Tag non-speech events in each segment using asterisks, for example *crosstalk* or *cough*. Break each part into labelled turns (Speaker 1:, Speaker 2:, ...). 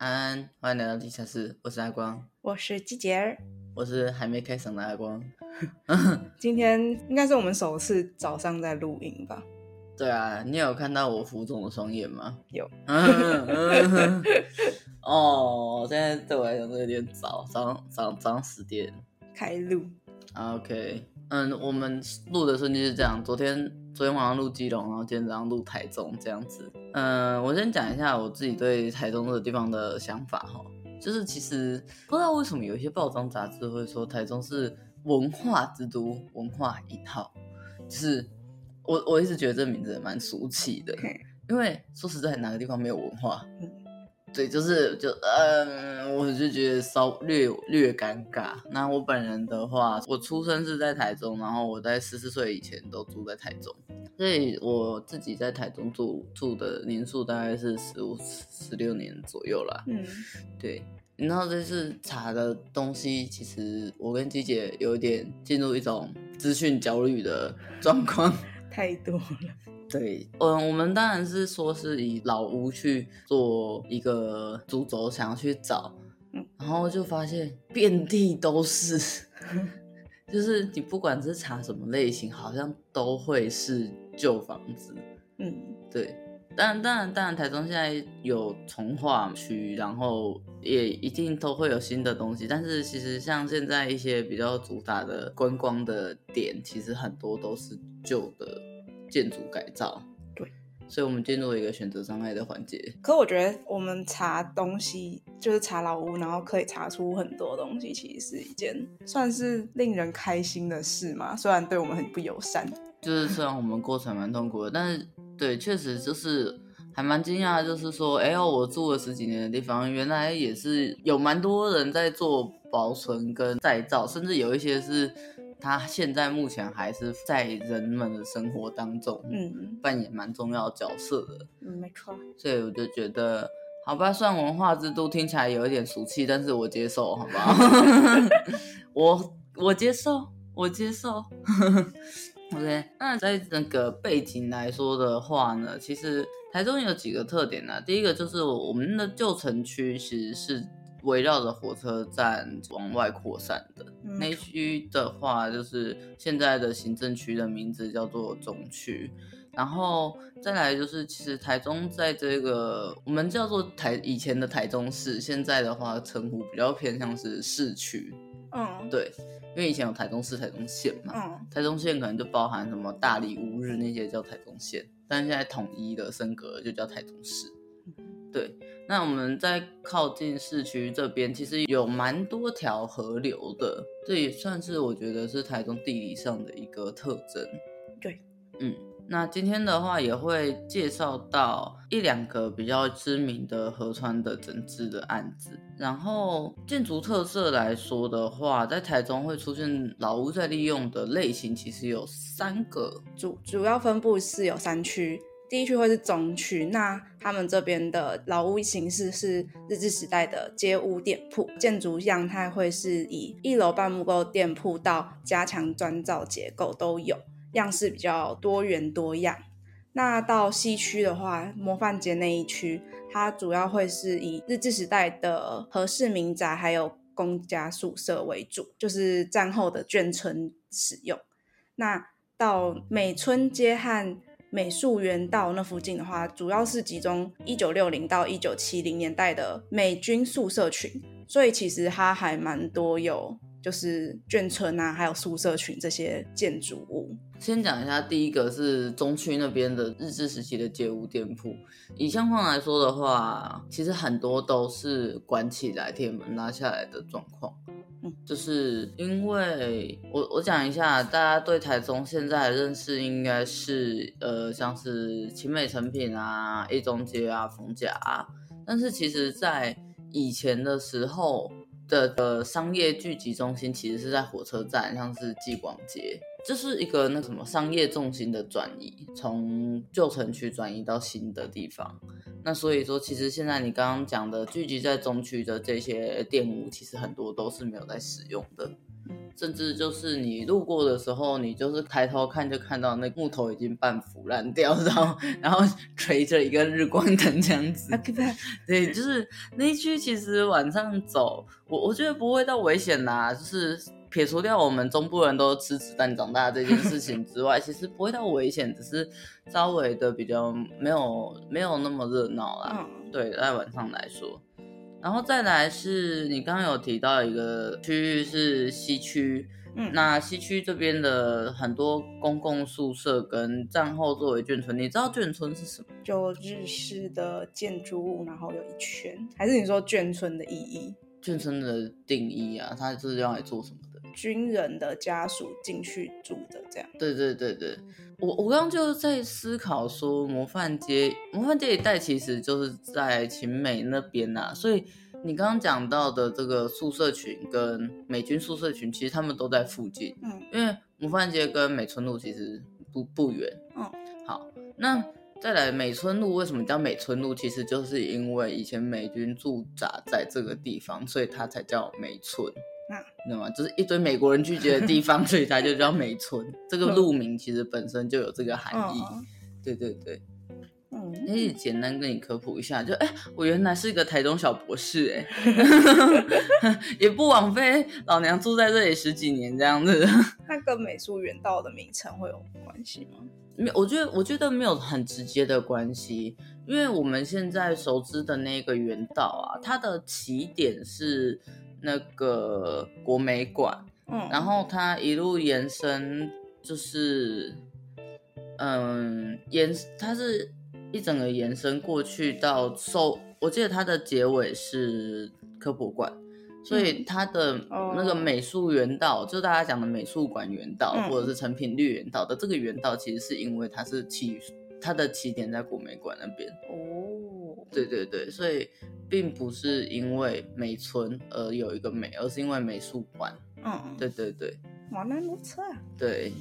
Speaker 1: 安安，欢迎来到地下室，我是阿光，
Speaker 2: 我是季杰儿，
Speaker 1: 我是还没开嗓的阿光。*laughs*
Speaker 2: 今天应该是我们首次早上在录音吧？*laughs*
Speaker 1: 对啊，你有看到我浮肿的双眼吗？
Speaker 2: 有。*laughs*
Speaker 1: 哦，现在对我来讲都有点早，早上早上十点
Speaker 2: 开录。
Speaker 1: OK，嗯，我们录的顺序是这样，昨天昨天晚上录基隆，然后今天早上录台中这样子。嗯，我先讲一下我自己对台中这个地方的想法哈，就是其实不知道为什么有一些报章杂志会说台中是文化之都，文化一号，就是我我一直觉得这名字蛮俗气的，因为说实在哪个地方没有文化？对，就是就嗯，我就觉得稍略略尴尬。那我本人的话，我出生是在台中，然后我在十四岁以前都住在台中，所以我自己在台中住住的年数大概是十五十六年左右啦。嗯，对。然后这次查的东西，其实我跟鸡姐有一点进入一种资讯焦虑的状况，
Speaker 2: 太多了。
Speaker 1: 对，嗯，我们当然是说是以老屋去做一个主轴，想要去找，然后就发现遍地都是，*laughs* 就是你不管是查什么类型，好像都会是旧房子。嗯，对，当然，当然，当然，台中现在有从化区，然后也一定都会有新的东西，但是其实像现在一些比较主打的观光的点，其实很多都是旧的。建筑改造，
Speaker 2: 对，
Speaker 1: 所以我们进入了一个选择障碍的环节。
Speaker 2: 可我觉得我们查东西，就是查老屋，然后可以查出很多东西，其实是一件算是令人开心的事嘛。虽然对我们很不友善，
Speaker 1: 就是虽然我们过程蛮痛苦的，但是对，确实就是还蛮惊讶，就是说，哎呦，我住了十几年的地方，原来也是有蛮多人在做保存跟再造，甚至有一些是。他现在目前还是在人们的生活当中，嗯，扮演蛮重要角色的，
Speaker 2: 嗯，没错。
Speaker 1: 所以我就觉得，好吧，算文化之都听起来有一点俗气，但是我接受，好不好？*laughs* 我我接受，我接受。OK，那在那个背景来说的话呢，其实台中有几个特点呢、啊。第一个就是我们的旧城区其实是。围绕着火车站往外扩散的那一区的话，就是现在的行政区的名字叫做中区。然后再来就是，其实台中在这个我们叫做台以前的台中市，现在的话称呼比较偏向是市区。嗯，对，因为以前有台中市、台中县嘛。嗯，台中县可能就包含什么大理、乌日那些叫台中县，但现在统一的升格就叫台中市。对，那我们在靠近市区这边，其实有蛮多条河流的，这也算是我觉得是台中地理上的一个特征。
Speaker 2: 对，
Speaker 1: 嗯，那今天的话也会介绍到一两个比较知名的河川的整治的案子。然后建筑特色来说的话，在台中会出现老屋再利用的类型，其实有三个，
Speaker 2: 主主要分布是有三区。第一区会是中区，那他们这边的老屋形式是日治时代的街屋店铺，建筑样态会是以一楼半木构店铺到加强砖造结构都有，样式比较多元多样。那到西区的话，模范街那一区，它主要会是以日治时代的和式民宅还有公家宿舍为主，就是战后的眷村使用。那到美村街和美术园道那附近的话，主要是集中一九六零到一九七零年代的美军宿舍群，所以其实它还蛮多有就是眷村啊，还有宿舍群这些建筑物。
Speaker 1: 先讲一下，第一个是中区那边的日治时期的街屋店铺，以相况来说的话，其实很多都是关起来铁门拉下来的状况。就是因为我我讲一下，大家对台中现在的认识应该是呃，像是勤美成品啊、一中街啊、逢甲啊，但是其实在以前的时候的的商业聚集中心其实是在火车站，像是继广街。这是一个那什么商业重心的转移，从旧城区转移到新的地方。那所以说，其实现在你刚刚讲的聚集在中区的这些店屋，其实很多都是没有在使用的。甚至就是你路过的时候，你就是抬头看就看到那木头已经半腐烂掉，然后 *laughs* 然后垂着一个日光灯这样子。对，就是那一区其实晚上走，我我觉得不会到危险啦，就是撇除掉我们中部人都吃子弹长大这件事情之外，其实不会到危险，只是稍微的比较没有没有那么热闹啦。嗯、对，在晚上来说。然后再来是你刚刚有提到一个区域是西区，嗯，那西区这边的很多公共宿舍跟战后作为眷村，你知道眷村是什么？
Speaker 2: 就日式的建筑物，然后有一圈，还是你说眷村的意义？
Speaker 1: 眷村的定义啊，它是用来做什么的？
Speaker 2: 军人的家属进去住的这样。
Speaker 1: 对对对对，我我刚刚就在思考说，模范街模范街一带其实就是在秦美那边呐、啊，所以你刚刚讲到的这个宿舍群跟美军宿舍群，其实他们都在附近。嗯，因为模范街跟美村路其实不不远。嗯，好，那再来美村路为什么叫美村路？其实就是因为以前美军驻扎在这个地方，所以它才叫美村。知道吗？就是一堆美国人聚集的地方，*laughs* 所以它就叫美村。这个路名其实本身就有这个含义。嗯、对对对，嗯，可以简单跟你科普一下，就哎，我原来是一个台中小博士，哎，*laughs* 也不枉费老娘住在这里十几年这样子。
Speaker 2: 那跟美术园道的名称会有关系吗？
Speaker 1: 没，我觉得我觉得没有很直接的关系，因为我们现在熟知的那个原道啊，它的起点是。那个国美馆，嗯，然后它一路延伸，就是，嗯，延，它是一整个延伸过去到收，我记得它的结尾是科博馆，所以它的那个美术园道，嗯、就大家讲的美术馆园道，嗯、或者是成品绿园道的这个园道，其实是因为它是起，它的起点在国美馆那边。哦，对对对，所以。并不是因为美村而有一个美，而是因为美术馆。嗯，对对对，
Speaker 2: 原来如此。
Speaker 1: 对，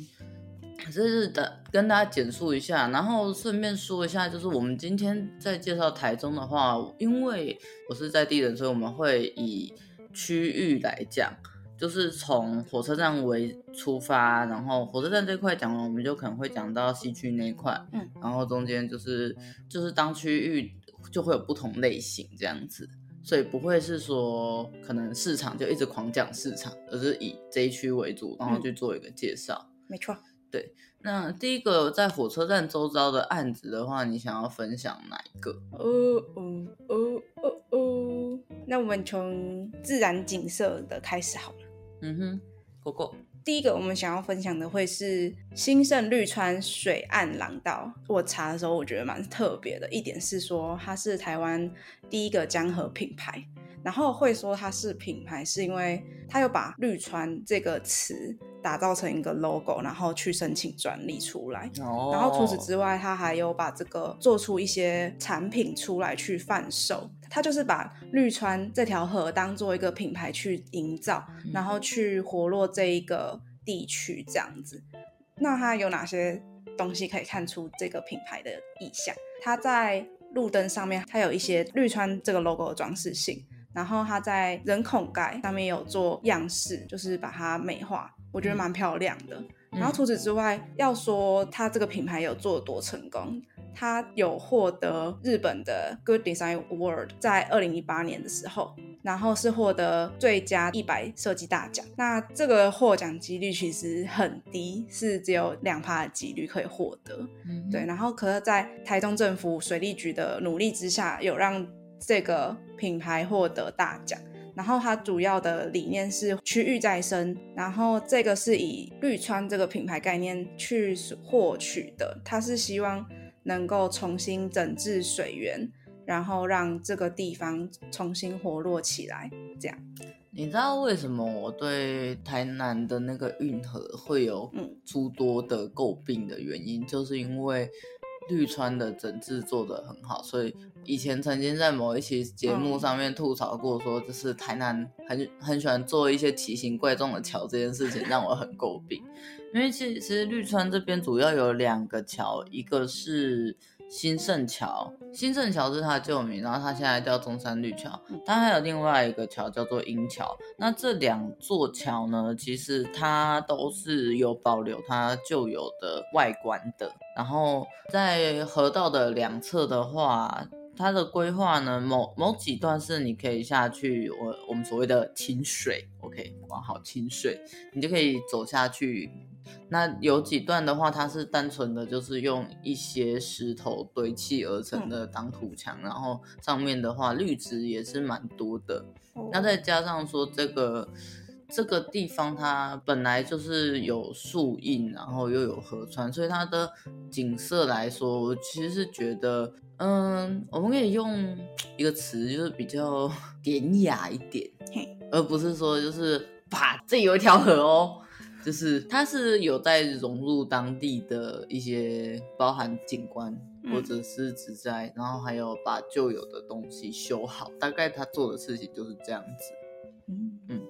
Speaker 1: 这是的，跟大家简述一下，然后顺便说一下，就是我们今天在介绍台中的话，因为我是在地人，所以我们会以区域来讲，就是从火车站为出发，然后火车站这块讲完，我们就可能会讲到西区那一块，嗯，然后中间就是就是当区域。就会有不同类型这样子，所以不会是说可能市场就一直狂讲市场，而是以这一区为主，然后去做一个介绍。
Speaker 2: 嗯、没错，
Speaker 1: 对。那第一个在火车站周遭的案子的话，你想要分享哪一个？哦哦
Speaker 2: 哦哦哦，那我们从自然景色的开始好了。
Speaker 1: 嗯哼，果果。
Speaker 2: 第一个我们想要分享的会是兴盛绿川水岸廊道。我查的时候，我觉得蛮特别的一点是说，它是台湾第一个江河品牌。然后会说它是品牌，是因为它有把绿川这个词打造成一个 logo，然后去申请专利出来。哦。然后除此之外，他还有把这个做出一些产品出来去贩售。他就是把绿川这条河当做一个品牌去营造，然后去活络这一个地区这样子。那它有哪些东西可以看出这个品牌的意向？它在路灯上面，它有一些绿川这个 logo 的装饰性。然后它在人孔盖上面有做样式，就是把它美化，我觉得蛮漂亮的。嗯、然后除此之外，要说它这个品牌有做多成功，它有获得日本的 Good Design Award，在二零一八年的时候，然后是获得最佳一百设计大奖。那这个获奖几率其实很低，是只有两趴的几率可以获得。嗯、对，然后可是，在台中政府水利局的努力之下，有让这个品牌获得大奖，然后它主要的理念是区域再生，然后这个是以绿川这个品牌概念去获取的，它是希望能够重新整治水源，然后让这个地方重新活络起来。这样，
Speaker 1: 你知道为什么我对台南的那个运河会有诸多的诟病的原因，嗯、就是因为。绿川的整治做得很好，所以以前曾经在某一期节目上面吐槽过，说就是台南很很喜欢做一些奇形怪状的桥，这件事情让我很诟病。因为其实绿川这边主要有两个桥，一个是新盛桥，新盛桥是它的旧名，然后它现在叫中山绿桥。它还有另外一个桥叫做鹰桥。那这两座桥呢，其实它都是有保留它旧有的外观的。然后在河道的两侧的话，它的规划呢，某某几段是你可以下去，我我们所谓的清水，OK，管好清水，你就可以走下去。那有几段的话，它是单纯的就是用一些石头堆砌而成的挡土墙，嗯、然后上面的话绿植也是蛮多的。哦、那再加上说这个这个地方它本来就是有树荫，然后又有河川，所以它的景色来说，我其实是觉得。嗯，我们可以用一个词，就是比较 *laughs* 典雅一点，而不是说就是啪，这有一条河哦，就是它是有在融入当地的一些包含景观或者是植栽，嗯、然后还有把旧有的东西修好，大概他做的事情就是这样子。嗯嗯，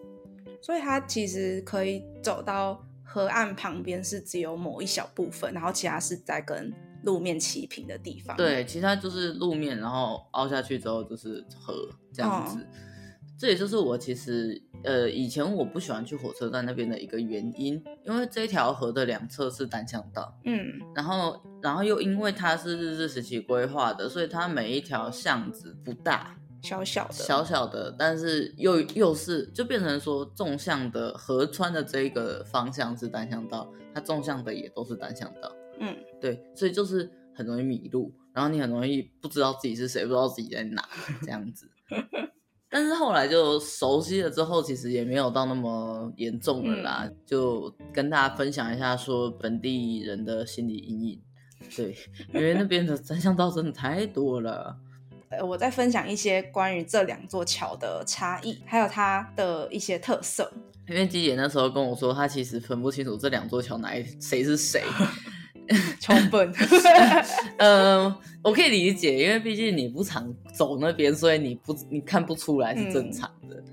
Speaker 2: 所以它其实可以走到河岸旁边，是只有某一小部分，然后其他是在跟。路面齐平的地方，
Speaker 1: 对，其他就是路面，然后凹下去之后就是河这样子。哦、这也就是我其实呃以前我不喜欢去火车站那边的一个原因，因为这条河的两侧是单向道，嗯，然后然后又因为它是日治时期规划的，所以它每一条巷子不大，
Speaker 2: 小小的，
Speaker 1: 小小的，但是又又是就变成说纵向的河川的这一个方向是单向道，它纵向的也都是单向道。嗯，对，所以就是很容易迷路，然后你很容易不知道自己是谁，不知道自己在哪这样子。*laughs* 但是后来就熟悉了之后，其实也没有到那么严重了啦。嗯、就跟大家分享一下，说本地人的心理阴影。对，因为那边的单向道真的太多了。
Speaker 2: 我再分享一些关于这两座桥的差异，还有它的一些特色。
Speaker 1: 因为鸡姐那时候跟我说，她其实分不清楚这两座桥哪一谁是谁。*laughs* 穷 *laughs* 笨，嗯，我可以理解，因为毕竟你不常走那边，所以你不你看不出来是正常的。嗯、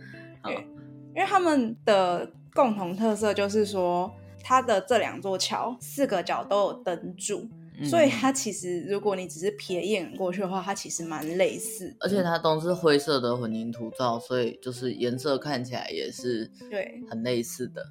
Speaker 1: 好，
Speaker 2: 因为他们的共同特色就是说，它的这两座桥四个角都有灯柱，嗯、所以它其实如果你只是瞥一眼过去的话，它其实蛮类似。
Speaker 1: 而且它都是灰色的混凝土造，所以就是颜色看起来也是对很类似的。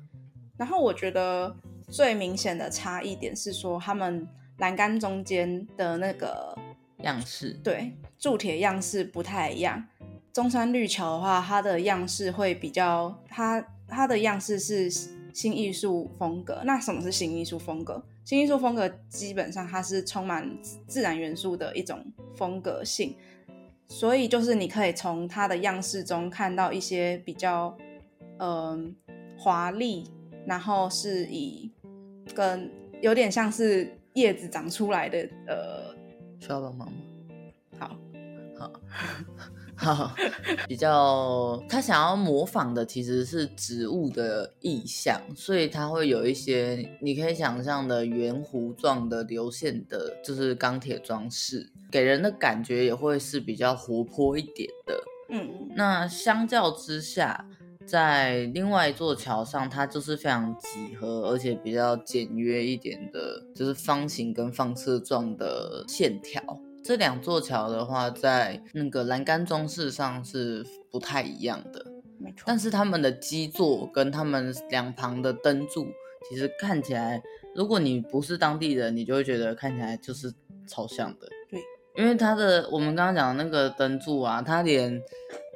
Speaker 2: 然后我觉得。最明显的差异点是说，他们栏杆中间的那个
Speaker 1: 样式，
Speaker 2: 对，铸铁样式不太一样。中山绿桥的话，它的样式会比较，它它的样式是新艺术风格。那什么是新艺术风格？新艺术风格基本上它是充满自然元素的一种风格性，所以就是你可以从它的样式中看到一些比较嗯华丽，然后是以跟有点像是叶子长出来的，呃，
Speaker 1: 需要帮忙吗？
Speaker 2: 好，
Speaker 1: 好，好，*laughs* 比较他想要模仿的其实是植物的意象，所以它会有一些你可以想象的圆弧状的流线的，就是钢铁装饰，给人的感觉也会是比较活泼一点的。嗯，那相较之下。在另外一座桥上，它就是非常几何，而且比较简约一点的，就是方形跟放射状的线条。这两座桥的话，在那个栏杆装饰上是不太一样的，没错。但是他们的基座跟他们两旁的灯柱，其实看起来，如果你不是当地人，你就会觉得看起来就是超像的。
Speaker 2: 对，
Speaker 1: 因为它的我们刚刚讲的那个灯柱啊，它连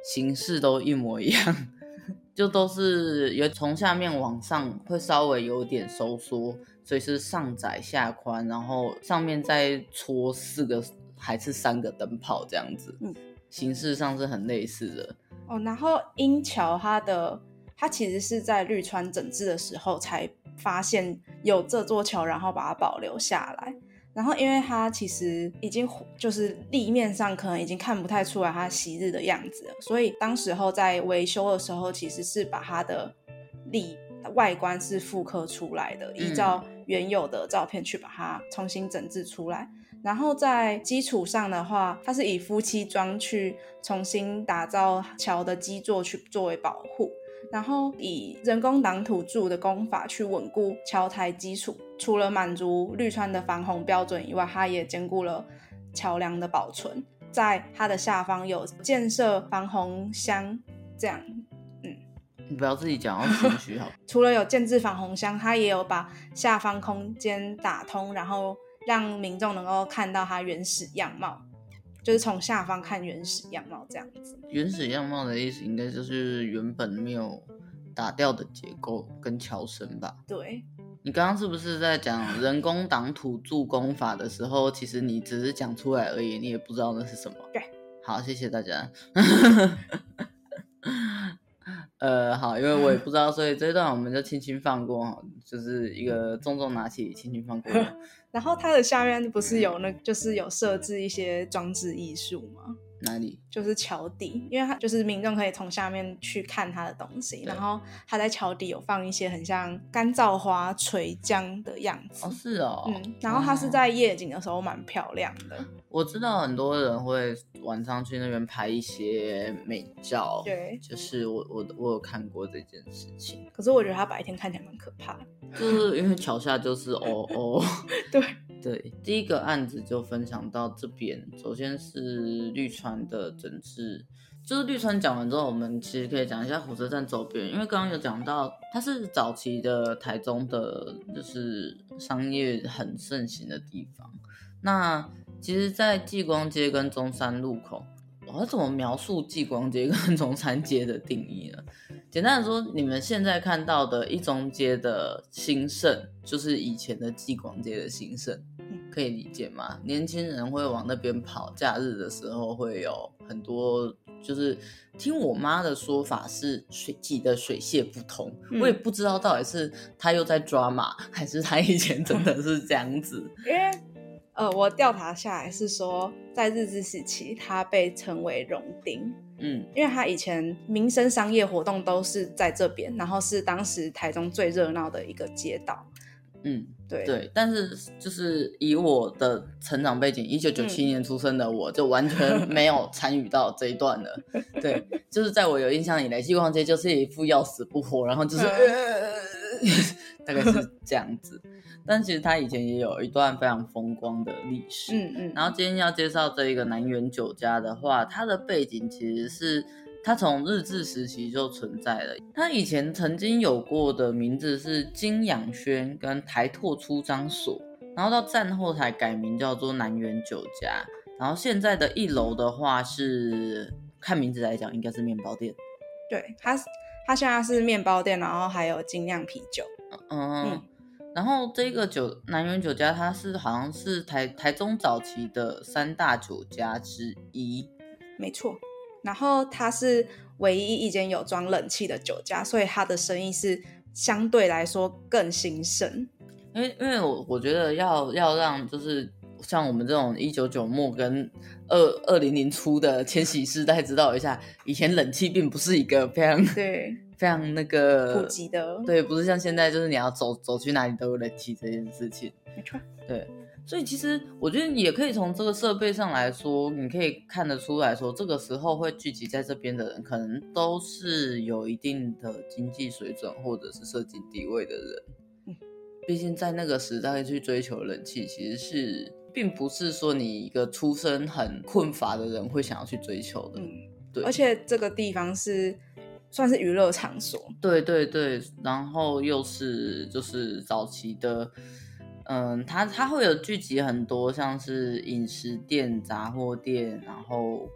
Speaker 1: 形式都一模一样。*laughs* 就都是有从下面往上会稍微有点收缩，所以是上窄下宽，然后上面再戳四个还是三个灯泡这样子，嗯，形式上是很类似的
Speaker 2: 哦。然后鹰桥它的它其实是在绿川整治的时候才发现有这座桥，然后把它保留下来。然后，因为它其实已经就是立面上可能已经看不太出来它昔日的样子了，所以当时候在维修的时候，其实是把它的立外观是复刻出来的，依照原有的照片去把它重新整治出来。然后在基础上的话，它是以夫妻桩去重新打造桥的基座去作为保护。然后以人工挡土柱的工法去稳固桥台基础，除了满足绿川的防洪标准以外，它也兼顾了桥梁的保存，在它的下方有建设防洪箱，这样，嗯，
Speaker 1: 你不要自己讲，要心虚好。*laughs*
Speaker 2: 除了有建置防洪箱，它也有把下方空间打通，然后让民众能够看到它原始样貌，就是从下方看原始样貌这样子。
Speaker 1: 原始样貌的意思应该就是原本没有打掉的结构跟桥身吧？
Speaker 2: 对。
Speaker 1: 你刚刚是不是在讲 *laughs* 人工挡土助攻法的时候，其实你只是讲出来而已，你也不知道那是什么？
Speaker 2: 对，
Speaker 1: 好，谢谢大家。*laughs* 呃，好，因为我也不知道，所以这一段我们就轻轻放过，就是一个重重拿起，轻轻放过。*laughs*
Speaker 2: 然后它的下面不是有那，就是有设置一些装置艺术吗？
Speaker 1: 哪里？
Speaker 2: 就是桥底，因为它就是民众可以从下面去看它的东西，然后它在桥底有放一些很像干燥花垂浆的样子。
Speaker 1: 哦，是哦，
Speaker 2: 嗯，然后它是在夜景的时候蛮漂亮的。
Speaker 1: 我知道很多人会晚上去那边拍一些美照，
Speaker 2: 对，
Speaker 1: 就是我我我有看过这件事情。
Speaker 2: 可是我觉得它白天看起来蛮可怕的，
Speaker 1: 就是因为桥下就是 *laughs* 哦哦，
Speaker 2: 对。
Speaker 1: 对，第一个案子就分享到这边。首先是绿川的整治，就是绿川讲完之后，我们其实可以讲一下火车站周边，因为刚刚有讲到，它是早期的台中的，就是商业很盛行的地方。那其实，在继光街跟中山路口，我要怎么描述继光街跟 *laughs* 中山街的定义呢？简单的说，你们现在看到的一中街的兴盛，就是以前的继广街的兴盛，可以理解吗？年轻人会往那边跑，假日的时候会有很多，就是听我妈的说法是水挤得水泄不通，嗯、我也不知道到底是他又在抓马，还是他以前真的是这样子。*laughs*
Speaker 2: 因为呃，我调查下来是说，在日治时期，它被称为荣町。嗯，因为他以前民生商业活动都是在这边，然后是当时台中最热闹的一个街道。
Speaker 1: 嗯，对对，但是就是以我的成长背景，一九九七年出生的我，就完全 *laughs* 没有参与到这一段了。对，就是在我有印象以来，西光街就是一副要死不活，然后就是。*laughs* 大概是这样子，但其实他以前也有一段非常风光的历史。嗯嗯。然后今天要介绍这一个南园酒家的话，它的背景其实是它从日治时期就存在了。它以前曾经有过的名字是金养轩跟台拓出张所，然后到战后才改名叫做南园酒家。然后现在的一楼的话是看名字来讲应该是面包店。
Speaker 2: 对，它它现在是面包店，然后还有精酿啤酒。
Speaker 1: 嗯，嗯，然后这个酒南园酒家，它是好像是台台中早期的三大酒家之一，
Speaker 2: 没错。然后它是唯一一间有装冷气的酒家，所以它的生意是相对来说更兴盛。
Speaker 1: 因为因为我我觉得要要让就是像我们这种一九九末跟二二零零初的千禧世代知道一下，以前冷气并不是一个非常
Speaker 2: 对。
Speaker 1: 非常那个
Speaker 2: 普及的，
Speaker 1: 对，不是像现在，就是你要走走去哪里都有冷气这件事情。
Speaker 2: 没错，
Speaker 1: 对，所以其实我觉得也可以从这个设备上来说，你可以看得出来说，这个时候会聚集在这边的人，可能都是有一定的经济水准或者是社经地位的人。嗯，毕竟在那个时代去追求冷气，其实是并不是说你一个出身很困乏的人会想要去追求的。嗯，对，
Speaker 2: 而且这个地方是。算是娱乐场所，
Speaker 1: 对对对，然后又是就是早期的，嗯，它它会有聚集很多像是饮食店、杂货店，然后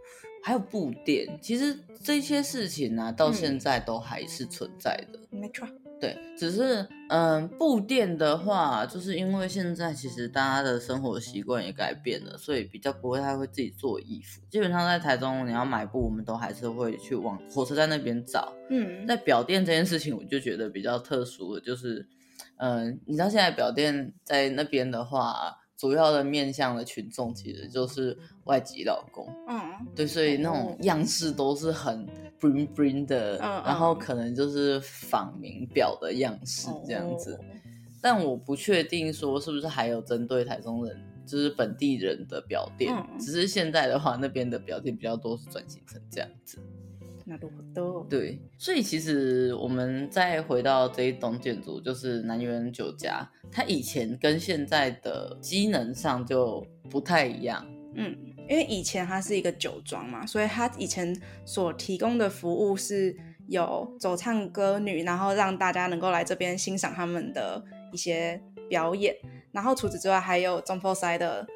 Speaker 1: 还有布店，其实这些事情呢、啊，到现在都还是存在的，
Speaker 2: 嗯、没错。
Speaker 1: 对，只是嗯，布店的话，就是因为现在其实大家的生活习惯也改变了，所以比较不会太会自己做衣服。基本上在台中，你要买布，我们都还是会去往火车站那边找。嗯，在表店这件事情，我就觉得比较特殊的，就是嗯，你知道现在表店在那边的话。主要的面向的群众其实就是外籍老公，嗯，对，所以那种样式都是很 bling bling 的，嗯，然后可能就是仿名表的样式这样子，嗯，但我不确定说是不是还有针对台中人，就是本地人的表店，嗯，只是现在的话，那边的表店比较多是转型成这样子。
Speaker 2: 那都多
Speaker 1: 对，所以其实我们再回到这一栋建筑，就是南园酒家，它以前跟现在的机能上就不太一样。
Speaker 2: 嗯，因为以前它是一个酒庄嘛，所以它以前所提供的服务是有走唱歌女，然后让大家能够来这边欣赏他们的一些表演。然后除此之外，还有总铺师的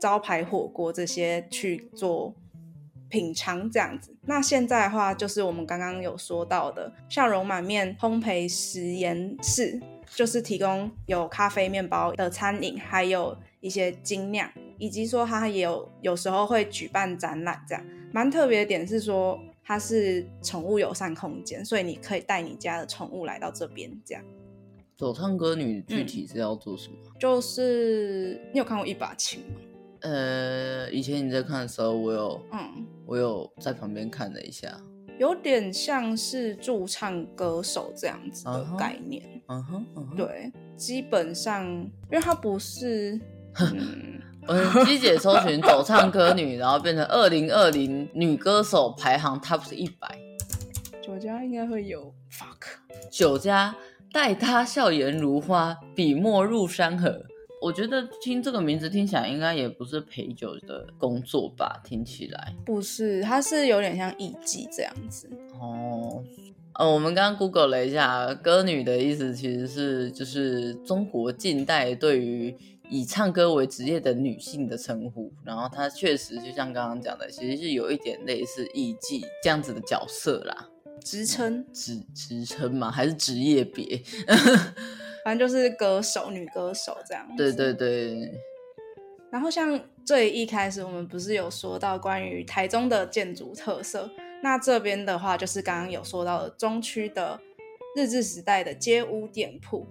Speaker 2: 招牌火锅这些去做品尝这样子。那现在的话，就是我们刚刚有说到的笑容满面烘焙实验室，就是提供有咖啡、面包的餐饮，还有一些精酿，以及说它也有有时候会举办展览，这样蛮特别的点是说它是宠物友善空间，所以你可以带你家的宠物来到这边这样。
Speaker 1: 走唱歌女具体是要做什么？嗯、
Speaker 2: 就是你有看过一把琴吗？
Speaker 1: 呃，以前你在看的时候，我有，
Speaker 2: 嗯，
Speaker 1: 我有在旁边看了一下，
Speaker 2: 有点像是驻唱歌手这样子的概念。
Speaker 1: 嗯哼，
Speaker 2: 对，基本上，因为它不是，
Speaker 1: 嗯，我机姐搜寻走唱歌女，然后变成二零二零女歌手排行 Top 一百，
Speaker 2: 酒家应该会有 fuck
Speaker 1: 酒家。待他笑颜如花，笔墨入山河。我觉得听这个名字听起来应该也不是陪酒的工作吧？听起来
Speaker 2: 不是，它是有点像艺妓这样子。
Speaker 1: 哦，呃，我们刚刚 Google 了一下，歌女的意思其实是就是中国近代对于以唱歌为职业的女性的称呼。然后她确实就像刚刚讲的，其实是有一点类似艺妓这样子的角色啦。
Speaker 2: 职称
Speaker 1: 职职称吗？还是职业别？*laughs*
Speaker 2: 反正就是歌手，女歌手这样。
Speaker 1: 对对对。
Speaker 2: 然后像最一开始我们不是有说到关于台中的建筑特色？那这边的话就是刚刚有说到的中区的日治时代的街屋店铺。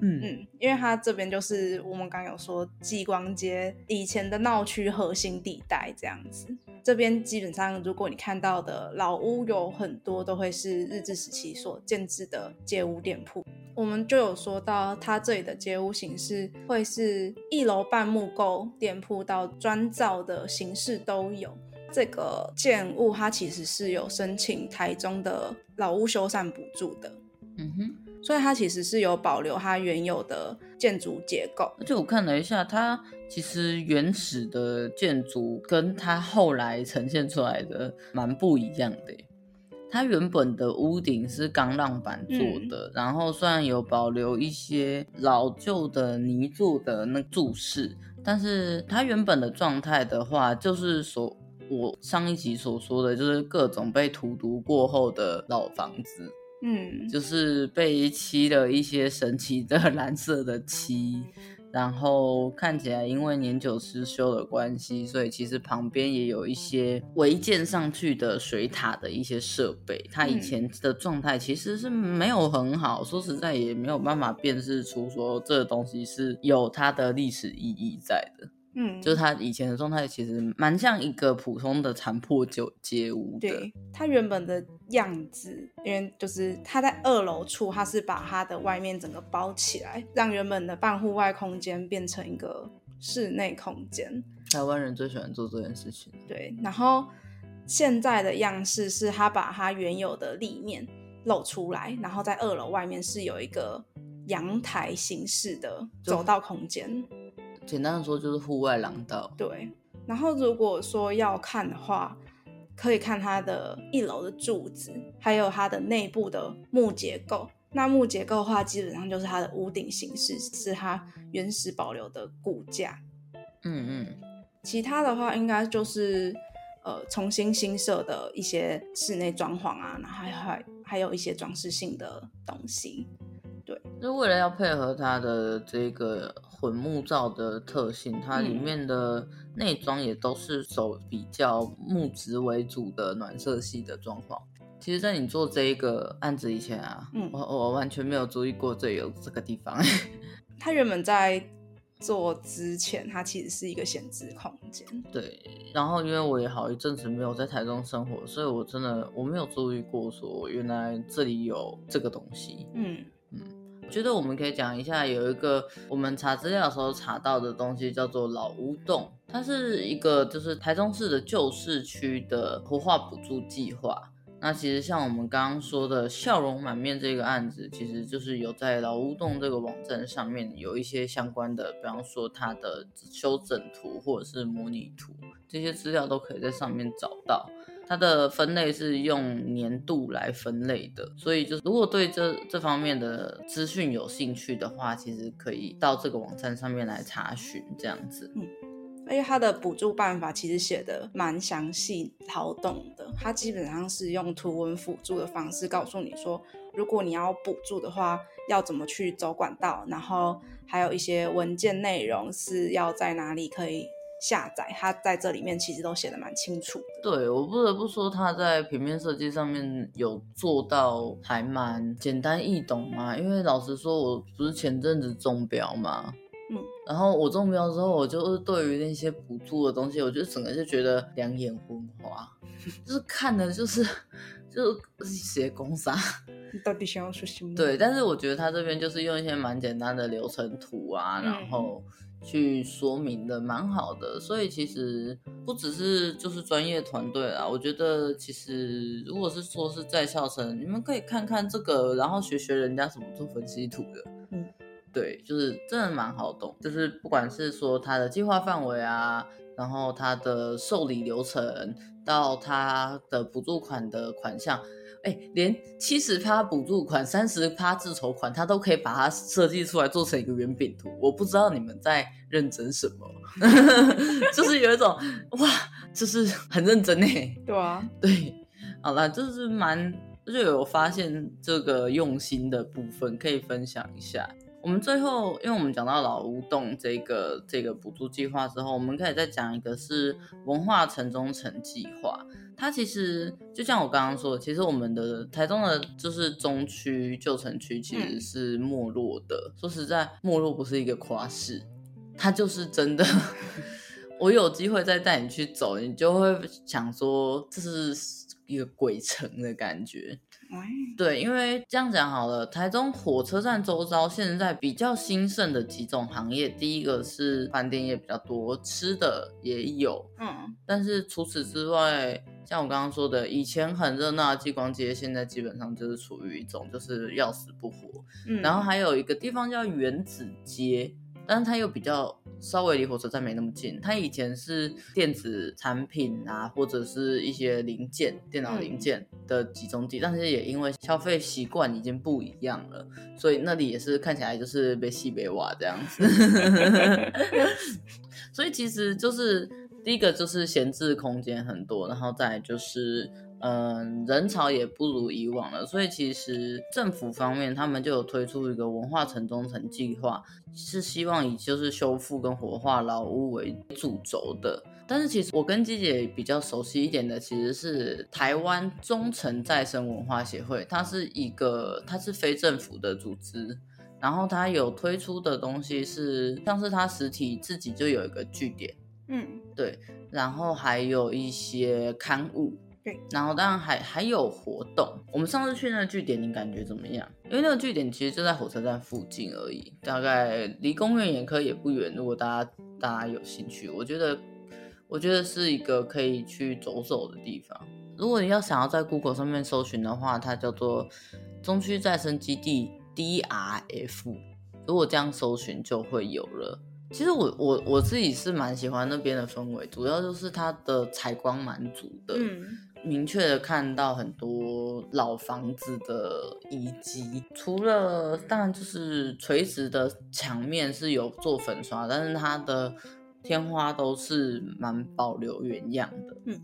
Speaker 1: 嗯
Speaker 2: 嗯，因为它这边就是我们刚刚有说继光街以前的闹区核心地带这样子。这边基本上，如果你看到的老屋有很多都会是日治时期所建置的街屋店铺。我们就有说到，它这里的街屋形式会是一楼半木构店铺到砖造的形式都有。这个建物它其实是有申请台中的老屋修缮补助的。
Speaker 1: 嗯哼。
Speaker 2: 所以它其实是有保留它原有的建筑结构，
Speaker 1: 而且我看了一下，它其实原始的建筑跟它后来呈现出来的蛮不一样的。它原本的屋顶是钢浪板做的，嗯、然后虽然有保留一些老旧的泥做的那柱式，但是它原本的状态的话，就是所我上一集所说的，就是各种被荼毒过后的老房子。
Speaker 2: 嗯，
Speaker 1: 就是被漆了一些神奇的 *laughs* 蓝色的漆，然后看起来因为年久失修的关系，所以其实旁边也有一些违建上去的水塔的一些设备，它以前的状态其实是没有很好，说实在也没有办法辨识出说这个东西是有它的历史意义在的。
Speaker 2: 嗯，
Speaker 1: 就是他以前的状态其实蛮像一个普通的残破旧街屋的。
Speaker 2: 对，他原本的样子，因为就是他在二楼处，他是把他的外面整个包起来，让原本的半户外空间变成一个室内空间。
Speaker 1: 台湾人最喜欢做这件事情。
Speaker 2: 对，然后现在的样式是他把他原有的立面露出来，然后在二楼外面是有一个阳台形式的走道空间。
Speaker 1: 简单的说就是户外廊道。
Speaker 2: 对，然后如果说要看的话，可以看它的一楼的柱子，还有它的内部的木结构。那木结构的话，基本上就是它的屋顶形式，是它原始保留的骨架。
Speaker 1: 嗯嗯。
Speaker 2: 其他的话，应该就是呃重新新设的一些室内装潢啊，然后还还还有一些装饰性的东西。对，
Speaker 1: 就为了要配合它的这个。混木造的特性，它里面的内装也都是走比较木质为主的暖色系的状况。其实，在你做这一个案子以前啊，
Speaker 2: 嗯、
Speaker 1: 我我完全没有注意过这有这个地方。*laughs*
Speaker 2: 它原本在做之前，它其实是一个闲置空间。
Speaker 1: 对，然后因为我也好一阵子没有在台中生活，所以我真的我没有注意过说原来这里有这个东西。
Speaker 2: 嗯
Speaker 1: 觉得我们可以讲一下，有一个我们查资料的时候查到的东西，叫做老屋洞。它是一个就是台中市的旧市区的活化补助计划。那其实像我们刚刚说的笑容满面这个案子，其实就是有在老屋洞这个网站上面有一些相关的，比方说它的修整图或者是模拟图，这些资料都可以在上面找到。它的分类是用年度来分类的，所以就是如果对这这方面的资讯有兴趣的话，其实可以到这个网站上面来查询这样子。
Speaker 2: 嗯，而且它的补助办法其实写的蛮详细好懂的，它基本上是用图文辅助的方式告诉你说，如果你要补助的话，要怎么去走管道，然后还有一些文件内容是要在哪里可以。下载，它在这里面其实都写的蛮清楚的。
Speaker 1: 对，我不得不说，它在平面设计上面有做到还蛮简单易懂嘛。因为老实说，我不是前阵子中标嘛，嗯，然后我中标之后，我就是对于那些补助的东西，我就整个就觉得两眼昏花，*laughs* 就是看的就是就是写公啥，*laughs*
Speaker 2: 你到底想要说什么？
Speaker 1: 对，但是我觉得他这边就是用一些蛮简单的流程图啊，然后。嗯去说明的蛮好的，所以其实不只是就是专业团队啦，我觉得其实如果是说是在校生，你们可以看看这个，然后学学人家怎么做分析图的，嗯，对，就是真的蛮好懂，就是不管是说他的计划范围啊，然后它的受理流程，到它的补助款的款项。哎，连七十趴补助款、三十趴自筹款，他都可以把它设计出来做成一个圆饼图。我不知道你们在认真什么，*laughs* 就是有一种哇，就是很认真呢。
Speaker 2: 对啊，
Speaker 1: 对，好啦，就是蛮就有发现这个用心的部分，可以分享一下。我们最后，因为我们讲到老屋洞这个这个补助计划之后，我们可以再讲一个是文化城中城计划。它其实就像我刚刚说的，其实我们的台中的就是中区旧城区其实是没落的。嗯、说实在，没落不是一个夸饰，它就是真的。*laughs* 我有机会再带你去走，你就会想说这是一个鬼城的感觉。对，因为这样讲好了，台中火车站周遭现在比较兴盛的几种行业，第一个是饭店业比较多，吃的也有，嗯，但是除此之外，像我刚刚说的，以前很热闹的激光街，现在基本上就是处于一种就是要死不活，嗯，然后还有一个地方叫原子街。但是它又比较稍微离火车站没那么近。它以前是电子产品啊，或者是一些零件、电脑零件的集中地。嗯、但是也因为消费习惯已经不一样了，所以那里也是看起来就是被西北瓦这样子。*laughs* 所以其实就是第一个就是闲置空间很多，然后再就是。嗯，人潮也不如以往了，所以其实政府方面他们就有推出一个文化城中城计划，是希望以就是修复跟活化老屋为主轴的。但是其实我跟鸡姐比较熟悉一点的，其实是台湾中诚再生文化协会，它是一个它是非政府的组织，然后它有推出的东西是像是它实体自己就有一个据点，嗯，对，然后还有一些刊物。然后当然还还有活动，我们上次去那个据点，你感觉怎么样？因为那个据点其实就在火车站附近而已，大概离公园眼科也不远。如果大家大家有兴趣，我觉得我觉得是一个可以去走走的地方。如果你要想要在 Google 上面搜寻的话，它叫做中区再生基地 DRF，如果这样搜寻就会有了。其实我我我自己是蛮喜欢那边的氛围，主要就是它的采光蛮足的。嗯明确的看到很多老房子的遗迹，除了当然就是垂直的墙面是有做粉刷，但是它的天花都是蛮保留原样的。嗯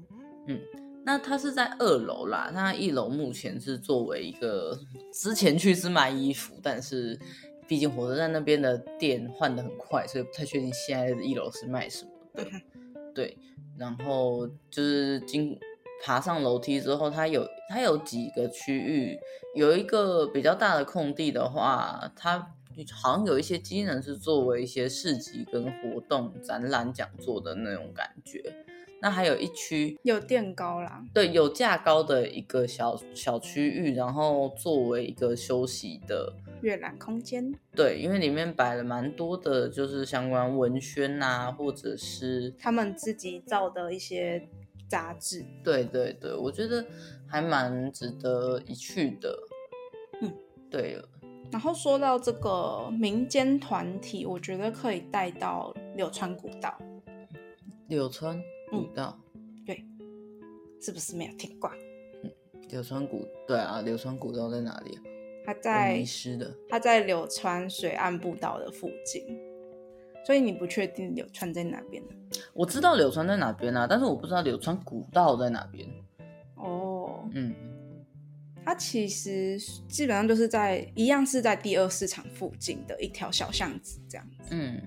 Speaker 1: 嗯，那它是在二楼啦，那一楼目前是作为一个之前去是卖衣服，但是毕竟火车站那边的店换的很快，所以不太确定现在的一楼是卖什么的。对，然后就是经。爬上楼梯之后，它有它有几个区域，有一个比较大的空地的话，它好像有一些机能是作为一些市集跟活动、展览、讲座的那种感觉。那还有一区
Speaker 2: 有垫高啦，
Speaker 1: 对，有架高的一个小小区域，然后作为一个休息的
Speaker 2: 阅览空间。
Speaker 1: 对，因为里面摆了蛮多的，就是相关文宣啊，或者是
Speaker 2: 他们自己造的一些。杂志。
Speaker 1: 对对对，我觉得还蛮值得一去的。
Speaker 2: 嗯，
Speaker 1: 对了。
Speaker 2: 然后说到这个民间团体，我觉得可以带到柳川古道。
Speaker 1: 柳川古道，
Speaker 2: 嗯，对，是不是没有听过？
Speaker 1: 嗯，柳川古，对啊，柳川古道在哪里？
Speaker 2: 它在
Speaker 1: 迷失的，
Speaker 2: 它在柳川水岸步道的附近，所以你不确定柳川在哪边？
Speaker 1: 我知道柳川在哪边啊，但是我不知道柳川古道在哪边。
Speaker 2: 哦，
Speaker 1: 嗯，
Speaker 2: 它其实基本上就是在一样是在第二市场附近的一条小巷子这样子。
Speaker 1: 嗯，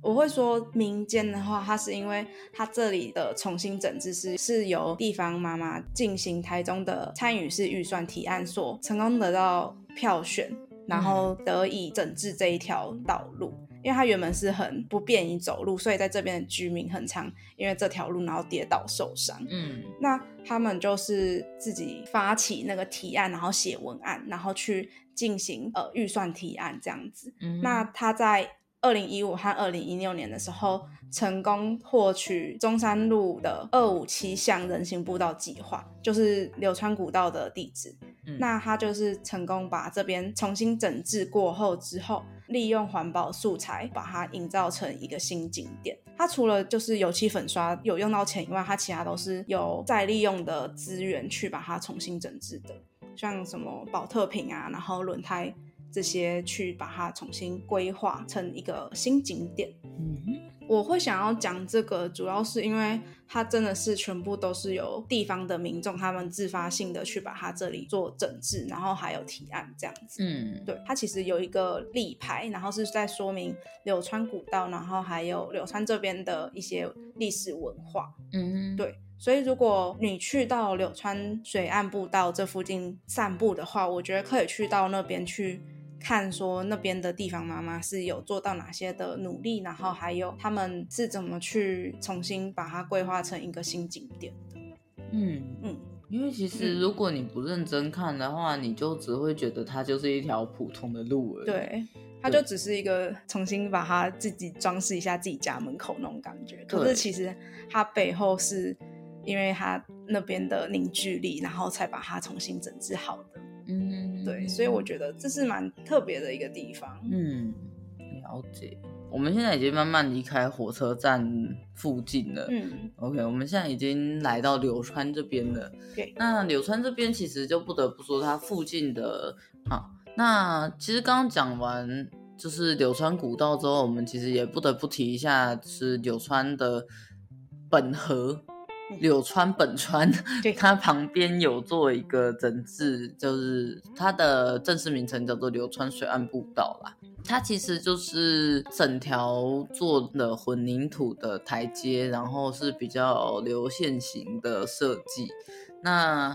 Speaker 2: 我会说民间的话，它是因为它这里的重新整治是是由地方妈妈进行台中的参与式预算提案所成功得到。票选，然后得以整治这一条道路，嗯、因为他原本是很不便于走路，所以在这边的居民很常因为这条路然后跌倒受伤。嗯，那他们就是自己发起那个提案，然后写文案，然后去进行呃预算提案这样子。嗯，那他在二零一五和二零一六年的时候，成功获取中山路的二五七巷人行步道计划，就是柳川古道的地址。嗯那他就是成功把这边重新整治过后之后，利用环保素材把它营造成一个新景点。它除了就是油漆粉刷有用到钱以外，它其他都是有再利用的资源去把它重新整治的，像什么保特瓶啊，然后轮胎这些去把它重新规划成一个新景点。嗯。我会想要讲这个，主要是因为它真的是全部都是由地方的民众他们自发性的去把它这里做整治，然后还有提案这样子。嗯，对，它其实有一个立牌，然后是在说明柳川古道，然后还有柳川这边的一些历史文化。嗯，对，所以如果你去到柳川水岸步道这附近散步的话，我觉得可以去到那边去。看说那边的地方妈妈是有做到哪些的努力，然后还有他们是怎么去重新把它规划成一个新景点的。嗯嗯，
Speaker 1: 因为其实如果你不认真看的话，嗯、你就只会觉得它就是一条普通的路而已。
Speaker 2: 对，它就只是一个重新把它自己装饰一下自己家门口那种感觉。可是其实它背后是因为它那边的凝聚力，然后才把它重新整治好的。嗯，对，所以我觉得这是蛮特别的一个地方。嗯，
Speaker 1: 了解。我们现在已经慢慢离开火车站附近了。嗯，OK，我们现在已经来到柳川这边了。
Speaker 2: 对，
Speaker 1: 那柳川这边其实就不得不说它附近的啊。那其实刚刚讲完就是柳川古道之后，我们其实也不得不提一下是柳川的本河。柳川本川，*laughs* 对，它旁边有做一个整治，就是它的正式名称叫做柳川水岸步道啦。它其实就是整条做了混凝土的台阶，然后是比较流线型的设计。那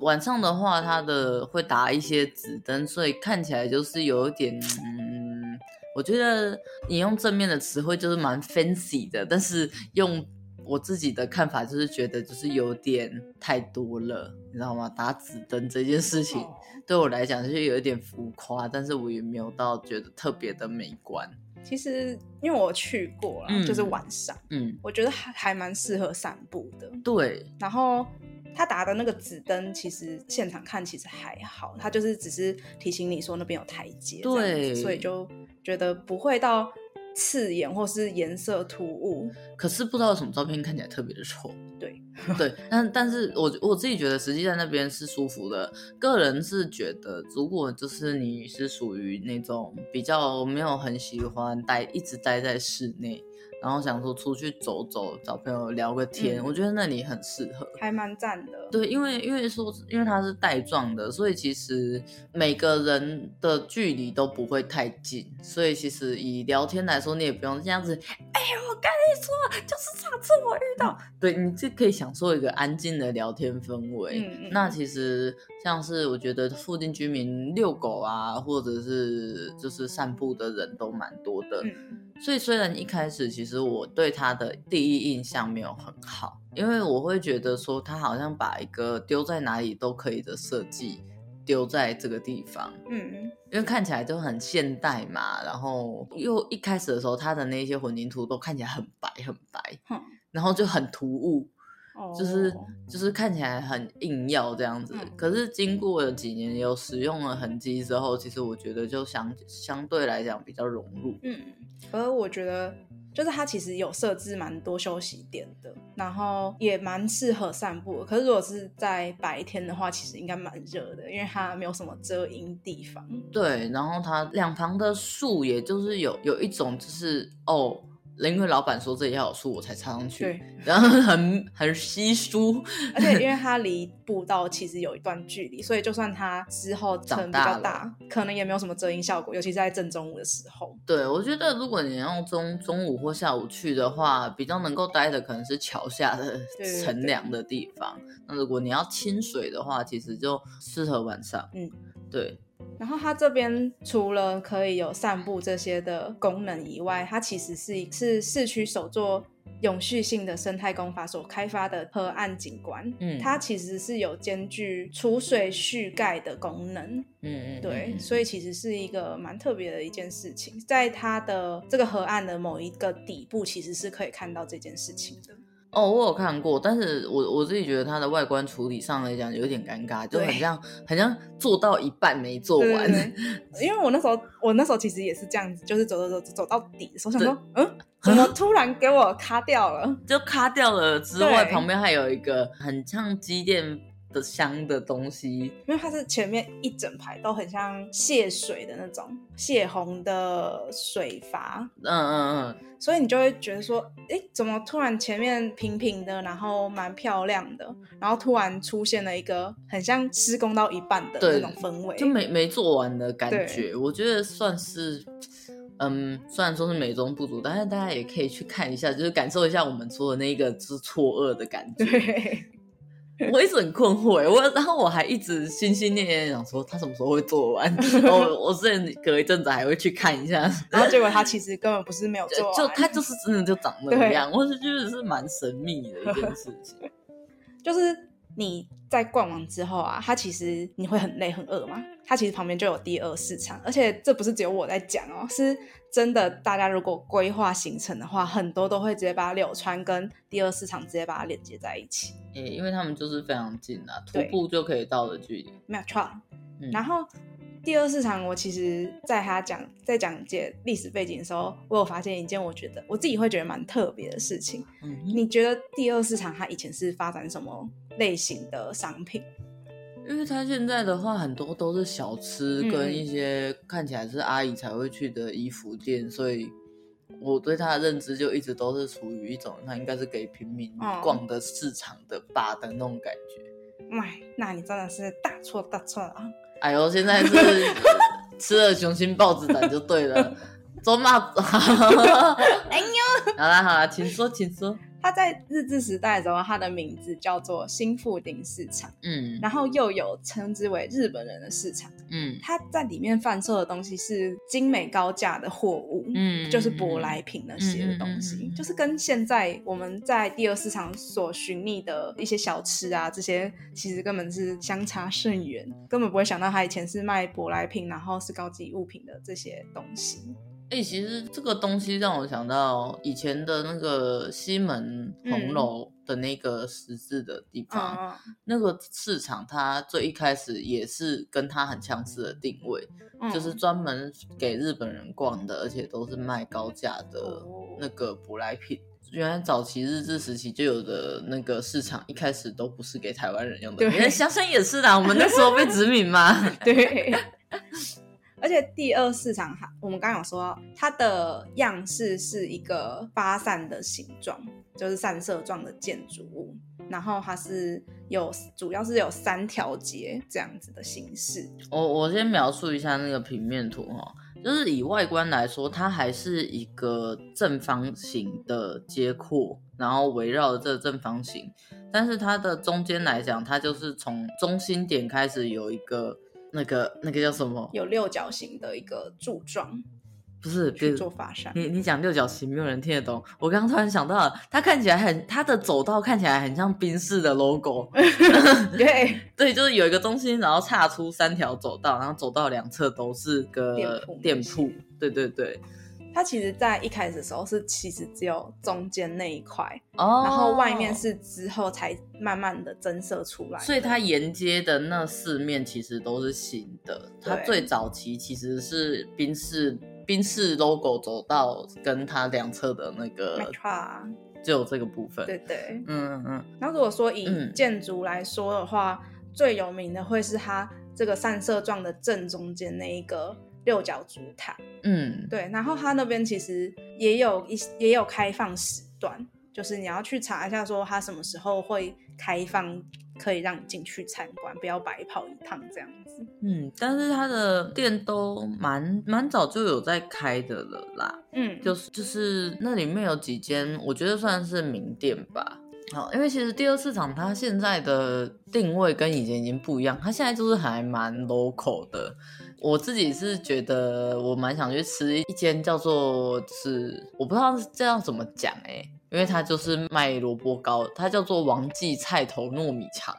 Speaker 1: 晚上的话，它的会打一些紫灯，所以看起来就是有一点，嗯，我觉得你用正面的词汇就是蛮 fancy 的，但是用。我自己的看法就是觉得就是有点太多了，你知道吗？打紫灯这件事情对我来讲就是有一点浮夸，但是我也没有到觉得特别的美观。
Speaker 2: 其实因为我去过了，嗯、就是晚上，嗯，我觉得还还蛮适合散步的。
Speaker 1: 对，
Speaker 2: 然后他打的那个紫灯，其实现场看其实还好，他就是只是提醒你说那边有台阶，对，所以就觉得不会到。刺眼或是颜色突兀，
Speaker 1: 可是不知道什么照片看起来特别的丑。
Speaker 2: 对
Speaker 1: 对，但但是我我自己觉得实际在那边是舒服的。个人是觉得，如果就是你是属于那种比较没有很喜欢待一直待在室内。然后想说出去走走，找朋友聊个天，嗯、我觉得那里很适合，
Speaker 2: 还蛮赞的。
Speaker 1: 对，因为因为说，因为它是带状的，所以其实每个人的距离都不会太近，所以其实以聊天来说，你也不用这样子。哎，我跟你说，就是上次我遇到，嗯、对，你就可以享受一个安静的聊天氛围。嗯嗯。那其实像是我觉得附近居民遛狗啊，或者是就是散步的人都蛮多的。嗯所以虽然一开始其实我对他的第一印象没有很好，因为我会觉得说他好像把一个丢在哪里都可以的设计丢在这个地方，嗯，因为看起来就很现代嘛，然后又一开始的时候他的那些混凝土都看起来很白很白，然后就很突兀，
Speaker 2: 哦、
Speaker 1: 就是就是看起来很硬要这样子。嗯、可是经过了几年有使用了痕迹之后，其实我觉得就相相对来讲比较融入。
Speaker 2: 嗯，而我觉得。就是它其实有设置蛮多休息点的，然后也蛮适合散步。可是如果是在白天的话，其实应该蛮热的，因为它没有什么遮阴地方。
Speaker 1: 对，然后它两旁的树，也就是有有一种就是哦。因为老板说这里要有树，我才插上去。对，*laughs* 然后很很稀疏，
Speaker 2: 而且因为它离步道其实有一段距离，所以就算它之后长比较大，可能也没有什么遮阴效果，尤其是在正中午的时候。
Speaker 1: 对，我觉得如果你要中中午或下午去的话，比较能够待的可能是桥下的乘凉的地方。那如果你要清水的话，其实就适合晚上。嗯，对。
Speaker 2: 然后它这边除了可以有散步这些的功能以外，它其实是是市区首座永续性的生态工法所开发的河岸景观。嗯，它其实是有兼具储水蓄盖的功能。嗯嗯，对，所以其实是一个蛮特别的一件事情，在它的这个河岸的某一个底部，其实是可以看到这件事情的。
Speaker 1: 哦，我有看过，但是我我自己觉得它的外观处理上来讲有点尴尬，就很像很像做到一半没做完。对对
Speaker 2: 对，*laughs* 因为我那时候我那时候其实也是这样子，就是走走走走到底的时候，想说嗯，怎么突然给我卡掉了？*laughs*
Speaker 1: 就卡掉了之外，旁边还有一个很像机电。的香的东西，
Speaker 2: 因为它是前面一整排都很像泄水的那种泄洪的水阀，嗯嗯嗯，所以你就会觉得说，哎，怎么突然前面平平的，然后蛮漂亮的，然后突然出现了一个很像施工到一半的那种氛围，
Speaker 1: 就没没做完的感觉。我觉得算是，嗯，虽然说是美中不足，但是大家也可以去看一下，就是感受一下我们做的那个是错愕的感觉。
Speaker 2: 对。*laughs*
Speaker 1: 我一直很困惑，我然后我还一直心心念念想说他什么时候会做完。*laughs* 我我之前隔一阵子还会去看一下，*laughs*
Speaker 2: 然后结果他其实根本不是没有做完，
Speaker 1: 就他就是真的就长那样。我是觉得是蛮神秘的一件事情。
Speaker 2: 就是你在逛完之后啊，他其实你会很累很饿嘛。他其实旁边就有第二市场，而且这不是只有我在讲哦，是真的。大家如果规划行程的话，很多都会直接把柳川跟第二市场直接把它连接在一起。
Speaker 1: 诶、欸，因为他们就是非常近啊，徒步就可以到的距离。
Speaker 2: 没有错。嗯、然后第二市场，我其实在他讲在讲解历史背景的时候，我有发现一件我觉得我自己会觉得蛮特别的事情。嗯，你觉得第二市场它以前是发展什么类型的商品？
Speaker 1: 因为它现在的话，很多都是小吃跟一些看起来是阿姨才会去的衣服店，嗯、所以我对它的认知就一直都是处于一种，它应该是给平民逛的市场的吧的那种感觉。
Speaker 2: 哇、哦，那你真的是大错大错啊！
Speaker 1: 哎呦，现在是 *laughs* 吃了雄心豹子胆就对了，走嘛！*laughs* 哎呦，*laughs* 好啦好啦，请说请说。
Speaker 2: 它在日治时代的时候，它的名字叫做新富町市场，嗯，然后又有称之为日本人的市场，嗯，它在里面贩售的东西是精美高价的货物，嗯，就是舶来品那些的东西，就是跟现在我们在第二市场所寻觅的一些小吃啊，这些其实根本是相差甚远，根本不会想到他以前是卖舶来品，然后是高级物品的这些东西。
Speaker 1: 哎、欸，其实这个东西让我想到以前的那个西门红楼的那个十字的地方，嗯、那个市场，它最一开始也是跟它很相似的定位，嗯、就是专门给日本人逛的，而且都是卖高价的那个舶来品。原来早期日治时期就有的那个市场，一开始都不是给台湾人用的。对，香山也是啦，我们那时候被殖民嘛。*laughs*
Speaker 2: 对。而且第二市场哈，我们刚刚有说它的样式是一个发散的形状，就是散射状的建筑物。然后它是有，主要是有三条街这样子的形式。
Speaker 1: 我我先描述一下那个平面图哈，就是以外观来说，它还是一个正方形的街廓，然后围绕着这正方形。但是它的中间来讲，它就是从中心点开始有一个。那个那个叫什么？
Speaker 2: 有六角形的一个柱状，
Speaker 1: 不是
Speaker 2: 去做法扇。
Speaker 1: 你你讲六角形，没有人听得懂。我刚刚突然想到了，它看起来很，它的走道看起来很像宾士的 logo。*laughs*
Speaker 2: 对 *laughs*
Speaker 1: 对，就是有一个中心，然后岔出三条走道，然后走道两侧都是个店铺。对对对，
Speaker 2: 它其实，在一开始的时候是其实只有中间那一块，
Speaker 1: 哦，
Speaker 2: 然后外面是之后才慢慢的增色出来。
Speaker 1: 所以它沿街的那四面其实都是新的。它最早期其实是宾士宾士 logo 走到跟它两侧的那个，只有这个部分。
Speaker 2: 对对，
Speaker 1: 嗯嗯嗯。
Speaker 2: 然后如果说以建筑来说的话，嗯、最有名的会是它这个散射状的正中间那一个。六角竹塔，
Speaker 1: 嗯，
Speaker 2: 对，然后它那边其实也有一也有开放时段，就是你要去查一下，说它什么时候会开放，可以让你进去参观，不要白跑一趟这样子。
Speaker 1: 嗯，但是它的店都蛮蛮早就有在开的了啦，
Speaker 2: 嗯，
Speaker 1: 就是就是那里面有几间，我觉得算是名店吧。好，因为其实第二市场它现在的定位跟以前已经不一样，它现在就是还蛮 local 的。我自己是觉得我蛮想去吃一间叫做，就是我不知道这样怎么讲哎，因为它就是卖萝卜糕，它叫做王记菜头糯米肠，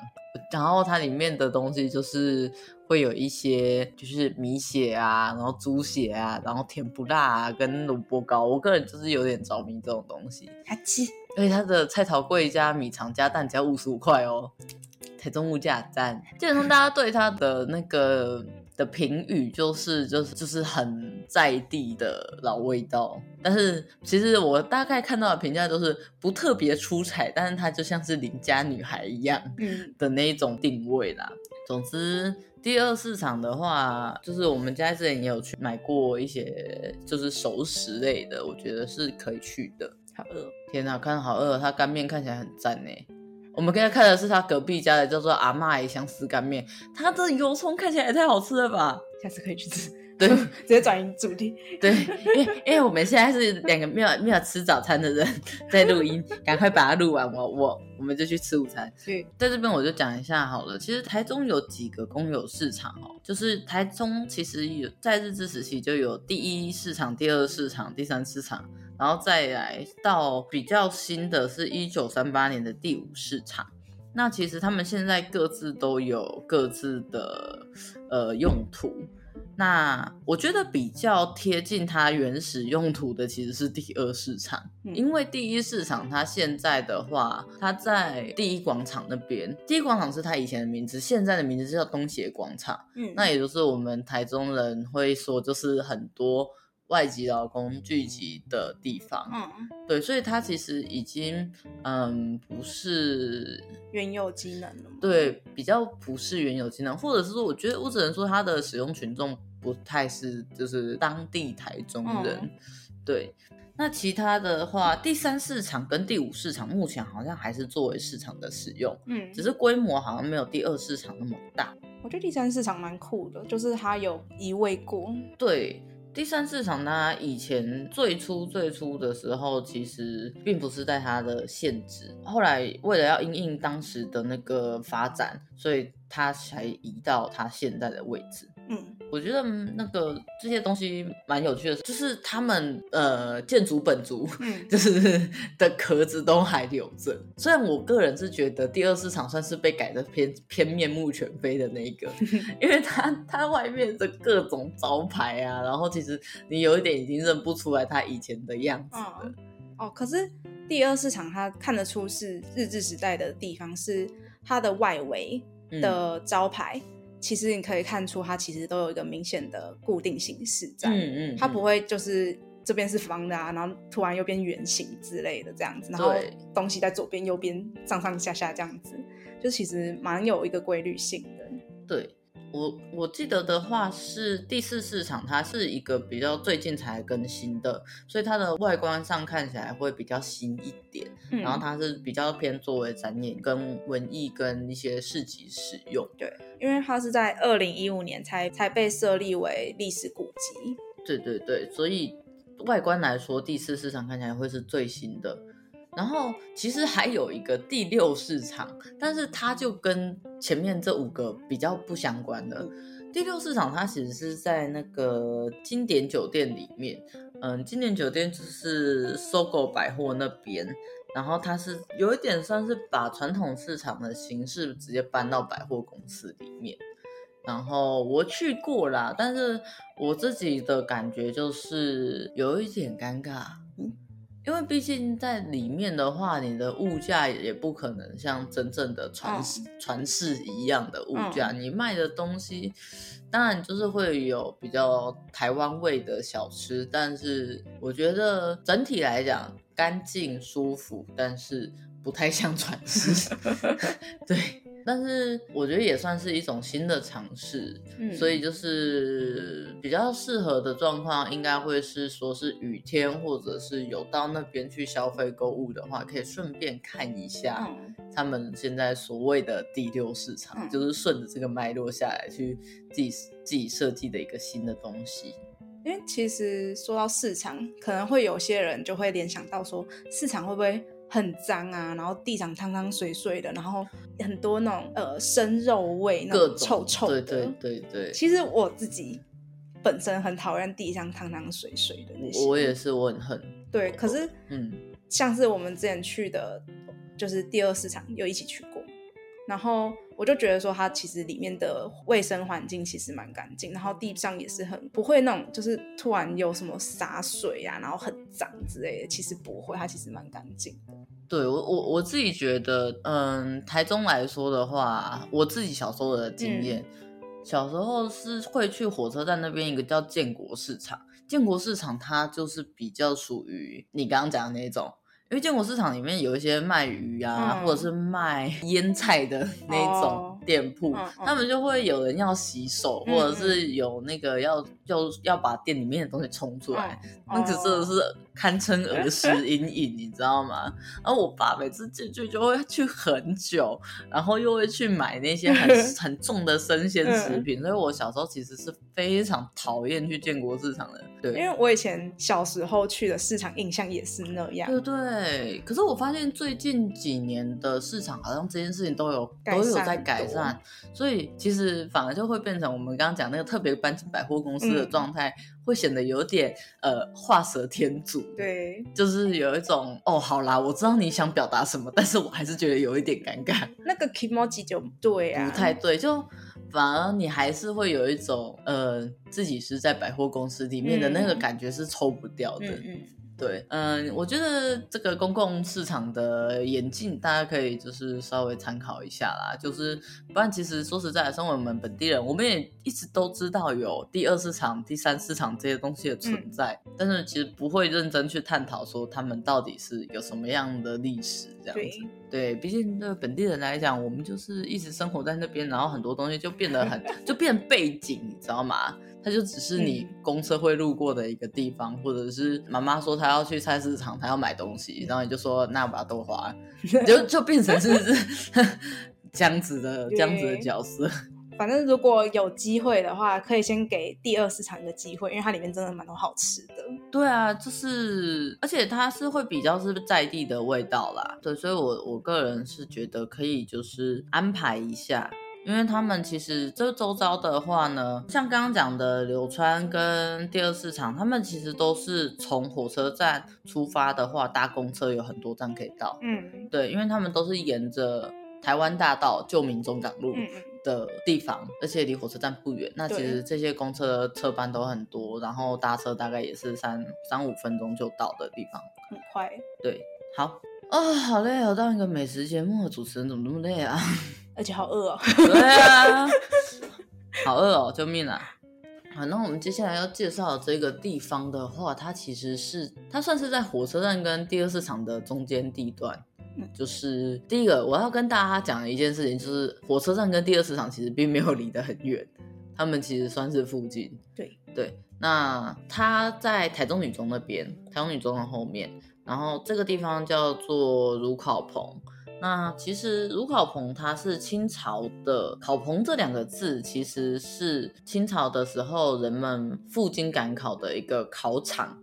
Speaker 1: 然后它里面的东西就是会有一些就是米血啊，然后猪血啊，然后甜不辣啊，跟萝卜糕，我个人就是有点着迷这种东西。
Speaker 2: 还吃，
Speaker 1: 而且它的菜头贵加米肠加蛋只要五十五块哦，台中物价赞。基本上大家对它的那个。的评语就是就是就是很在地的老味道，但是其实我大概看到的评价都是不特别出彩，但是它就像是邻家女孩一样 *laughs* 的那一种定位啦。嗯、总之，第二市场的话，就是我们家之前也有去买过一些就是熟食类的，我觉得是可以去的。
Speaker 2: 好饿，
Speaker 1: 天哪，看好饿，它干面看起来很赞呢。我们刚才看的是他隔壁家的，叫做阿嬷的相思干面，他的油葱看起来也太好吃了吧！
Speaker 2: 下次可以去吃。
Speaker 1: 对，*laughs*
Speaker 2: 直接转移主题。
Speaker 1: 对，因为因为我们现在是两个没有没有吃早餐的人在录音，赶快把它录完，我我我们就去吃午餐。
Speaker 2: 对，
Speaker 1: 在这边我就讲一下好了。其实台中有几个公有市场哦，就是台中其实有在日治时期就有第一市场、第二市场、第三市场。然后再来到比较新的是一九三八年的第五市场，那其实他们现在各自都有各自的呃用途。那我觉得比较贴近它原始用途的其实是第二市场，嗯、因为第一市场它现在的话，它在第一广场那边。第一广场是它以前的名字，现在的名字叫东协广场。
Speaker 2: 嗯，
Speaker 1: 那也就是我们台中人会说，就是很多。外籍劳工聚集的地方，
Speaker 2: 嗯，
Speaker 1: 对，所以它其实已经，嗯，不是
Speaker 2: 原有机能了，
Speaker 1: 对，比较不是原有机能，或者是说，我觉得我只能说它的使用群众不太是，就是当地台中人，嗯、对。那其他的话，第三市场跟第五市场目前好像还是作为市场的使用，
Speaker 2: 嗯，
Speaker 1: 只是规模好像没有第二市场那么大。
Speaker 2: 我觉得第三市场蛮酷的，就是它有移位过，
Speaker 1: 对。第三市场它以前最初最初的时候，其实并不是在它的现址，后来为了要因应当时的那个发展，所以它才移到它现在的位置。
Speaker 2: 嗯。
Speaker 1: 我觉得那个这些东西蛮有趣的，就是他们呃建筑本族，
Speaker 2: 嗯，*laughs*
Speaker 1: 就是的壳子都还留着。虽然我个人是觉得第二市场算是被改的偏偏面目全非的那一个，*laughs* 因为它它外面的各种招牌啊，然后其实你有一点已经认不出来它以前的样子了。
Speaker 2: 哦，哦，可是第二市场它看得出是日治时代的地方，是它的外围的招牌。嗯其实你可以看出，它其实都有一个明显的固定形式在，
Speaker 1: 嗯嗯，嗯，
Speaker 2: 它不会就是这边是方的啊，然后突然又变圆形之类的这样子，然后东西在左边、右边上上下下这样子，就其实蛮有一个规律性的。
Speaker 1: 对。我我记得的话是第四市场，它是一个比较最近才更新的，所以它的外观上看起来会比较新一点。
Speaker 2: 嗯、
Speaker 1: 然后它是比较偏作为展演、跟文艺、跟一些市集使用。
Speaker 2: 对，因为它是在二零一五年才才被设立为历史古迹。
Speaker 1: 对对对，所以外观来说，第四市场看起来会是最新的。然后其实还有一个第六市场，但是它就跟前面这五个比较不相关的。第六市场它其实是在那个经典酒店里面，嗯，经典酒店就是 SOGO 百货那边，然后它是有一点算是把传统市场的形式直接搬到百货公司里面。然后我去过啦，但是我自己的感觉就是有一点尴尬，因为毕竟在里面的话，你的物价也不可能像真正的传传世一样的物价，你卖的东西当然就是会有比较台湾味的小吃，但是我觉得整体来讲干净舒服，但是不太像传世，*laughs* *laughs* 对。但是我觉得也算是一种新的尝试，嗯，所以就是比较适合的状况，应该会是说是雨天，或者是有到那边去消费购物的话，可以顺便看一下他们现在所谓的第六市场，嗯，就是顺着这个脉络下来去自己自己设计的一个新的东西。
Speaker 2: 因为其实说到市场，可能会有些人就会联想到说，市场会不会？很脏啊，然后地上汤汤水水的，然后很多那种呃生肉味，那种臭臭的。
Speaker 1: 对对对对。
Speaker 2: 其实我自己本身很讨厌地上汤汤水水的那些。
Speaker 1: 我也是，我很恨。
Speaker 2: 对，可是嗯，像是我们之前去的，就是第二市场，又一起去过，然后。我就觉得说，它其实里面的卫生环境其实蛮干净，然后地上也是很不会那种，就是突然有什么洒水啊，然后很脏之类的，其实不会，它其实蛮干净的。
Speaker 1: 对我我我自己觉得，嗯，台中来说的话，我自己小时候的经验，嗯、小时候是会去火车站那边一个叫建国市场，建国市场它就是比较属于你刚刚讲的那种。因为建国市场里面有一些卖鱼啊，嗯、或者是卖腌菜的那种店铺，哦、他们就会有人要洗手，嗯、或者是有那个要要要把店里面的东西冲出来，嗯、那个真的是堪称儿时阴影，嗯、你知道吗？然后我爸每次进去就会去很久，然后又会去买那些很 *laughs* 很重的生鲜食品，嗯、所以我小时候其实是非常讨厌去建国市场的。对，
Speaker 2: 因为我以前小时候去的市场印象也是那样。
Speaker 1: 对对。对，可是我发现最近几年的市场好像这件事情都有都有在改善，所以其实反而就会变成我们刚刚讲那个特别搬进百货公司的状态，嗯、会显得有点呃画蛇添足。
Speaker 2: 对，
Speaker 1: 就是有一种哦，好啦，我知道你想表达什么，但是我还是觉得有一点尴尬。
Speaker 2: 那个 kimoji 就对啊，
Speaker 1: 不太对，就反而你还是会有一种呃自己是在百货公司里面的那个感觉是抽不掉的。嗯嗯嗯对，嗯，我觉得这个公共市场的演进，大家可以就是稍微参考一下啦。就是不然，其实说实在的，身为我们本地人，我们也一直都知道有第二市场、第三市场这些东西的存在，嗯、但是其实不会认真去探讨说他们到底是有什么样的历史这样子。对，对，毕竟对本地人来讲，我们就是一直生活在那边，然后很多东西就变得很 *laughs* 就变背景，你知道吗？它就只是你公车会路过的一个地方，嗯、或者是妈妈说她要去菜市场，她要买东西，然后你就说那我把它多花，*laughs* 就就变成是这样子的这样子的角色。*laughs*
Speaker 2: 反正如果有机会的话，可以先给第二市场一个机会，因为它里面真的蛮多好吃的。
Speaker 1: 对啊，就是而且它是会比较是在地的味道啦。对，所以我我个人是觉得可以就是安排一下。因为他们其实这周遭的话呢，像刚刚讲的柳川跟第二市场，他们其实都是从火车站出发的话，搭公车有很多站可以到。嗯，对，因为他们都是沿着台湾大道旧民中港路的地方，嗯、而且离火车站不远。那其实这些公车的车班都很多，然后搭车大概也是三三五分钟就到的地方，
Speaker 2: 很快。
Speaker 1: 对，好啊、哦，好累哦，当一个美食节目的主持人怎么那么累啊？
Speaker 2: 而且好饿哦！
Speaker 1: 对啊，好饿哦，救命啊！好，那我们接下来要介绍的这个地方的话，它其实是它算是在火车站跟第二市场的中间地段。嗯，就是第一个我要跟大家讲的一件事情，就是火车站跟第二市场其实并没有离得很远，他们其实算是附近。
Speaker 2: 对
Speaker 1: 对，那它在台中女中那边，台中女中的后面，然后这个地方叫做如考棚。那其实茹考棚它是清朝的，考棚这两个字其实是清朝的时候人们赴京赶考的一个考场。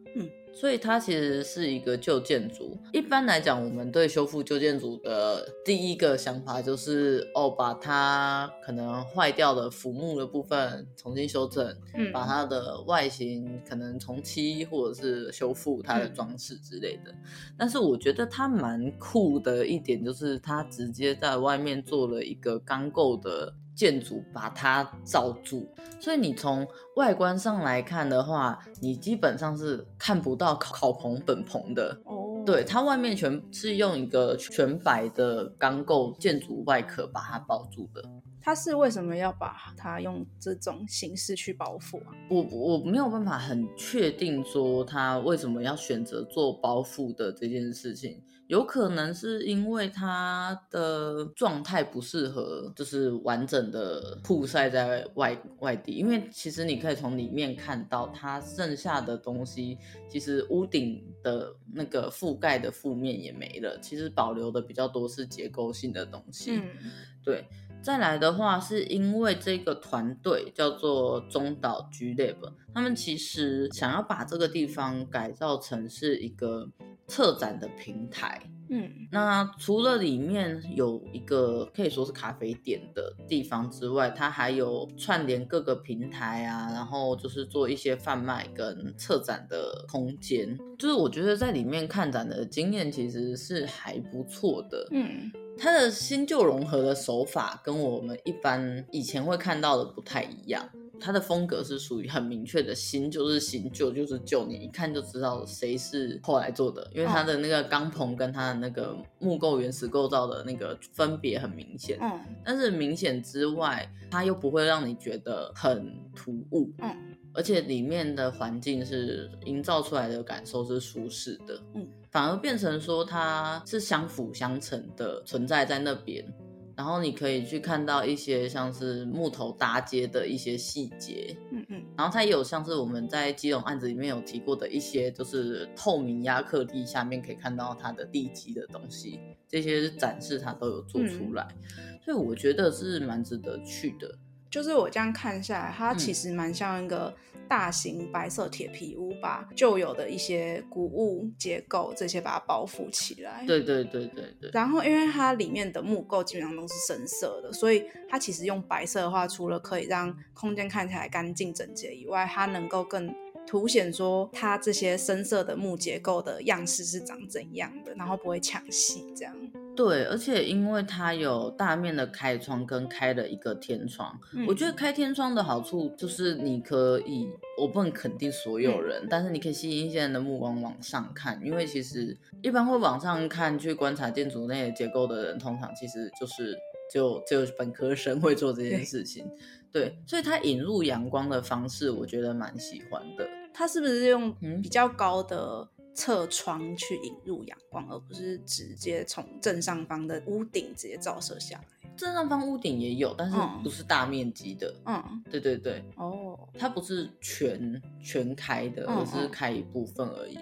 Speaker 1: 所以它其实是一个旧建筑。一般来讲，我们对修复旧建筑的第一个想法就是，哦，把它可能坏掉的腐木的部分重新修正，嗯，把它的外形可能重漆或者是修复它的装饰之类的。嗯，但是我觉得它蛮酷的一点就是，它直接在外面做了一个钢构的建筑把它罩住，所以你从外观上来看的话，你基本上是看不到烤烤棚本棚的。哦，对，它外面全是用一个全白的钢构建筑外壳把它包住的。
Speaker 2: 它是为什么要把它用这种形式去包覆啊？
Speaker 1: 我我没有办法很确定说它为什么要选择做包覆的这件事情，有可能是因为它的状态不适合，就是完整的曝晒在外外地。因为其实你可以从里面看到，它剩下的东西，其实屋顶的那个覆盖的负面也没了，其实保留的比较多是结构性的东西。嗯，对。再来的话，是因为这个团队叫做中岛 G Lab，他们其实想要把这个地方改造成是一个策展的平台。嗯，那除了里面有一个可以说是咖啡店的地方之外，它还有串联各个平台啊，然后就是做一些贩卖跟策展的空间。就是我觉得在里面看展的经验其实是还不错的。嗯。它的新旧融合的手法跟我们一般以前会看到的不太一样。它的风格是属于很明确的，新就是新，旧就是旧，你一看就知道谁是后来做的，因为它的那个钢棚跟它的那个木构原始构造的那个分别很明显。嗯，但是明显之外，它又不会让你觉得很突兀。嗯，而且里面的环境是营造出来的感受是舒适的。嗯。反而变成说它是相辅相成的存在在那边，然后你可以去看到一些像是木头搭接的一些细节，嗯嗯，然后它也有像是我们在基隆案子里面有提过的一些，就是透明压克力下面可以看到它的地基的东西，这些展示它都有做出来，嗯，所以我觉得是蛮值得去的。
Speaker 2: 就是我这样看下来，它其实蛮像一个大型白色铁皮屋，把旧有的一些古物结构这些把它包覆起来。
Speaker 1: 对对对对对。
Speaker 2: 然后，因为它里面的木构基本上都是深色的，所以它其实用白色的话，除了可以让空间看起来干净整洁以外，它能够更凸显说它这些深色的木结构的样式是长怎样的，然后不会抢戏这样。
Speaker 1: 对，而且因为它有大面的开窗跟开了一个天窗，嗯，我觉得开天窗的好处就是你可以，我不能肯定所有人，嗯，但是你可以吸引一些人的目光往上看，因为其实一般会往上看去观察建筑内的结构的人，通常其实就是就就本科生会做这件事情，对，对，所以它引入阳光的方式，我觉得蛮喜欢的。
Speaker 2: 它是不是用比较高的？侧窗去引入阳光，而不是直接从正上方的屋顶直接照射下来。
Speaker 1: 正上方屋顶也有，但是不是大面积的。嗯，对对对。哦，它不是全全开的，而是开一部分而已。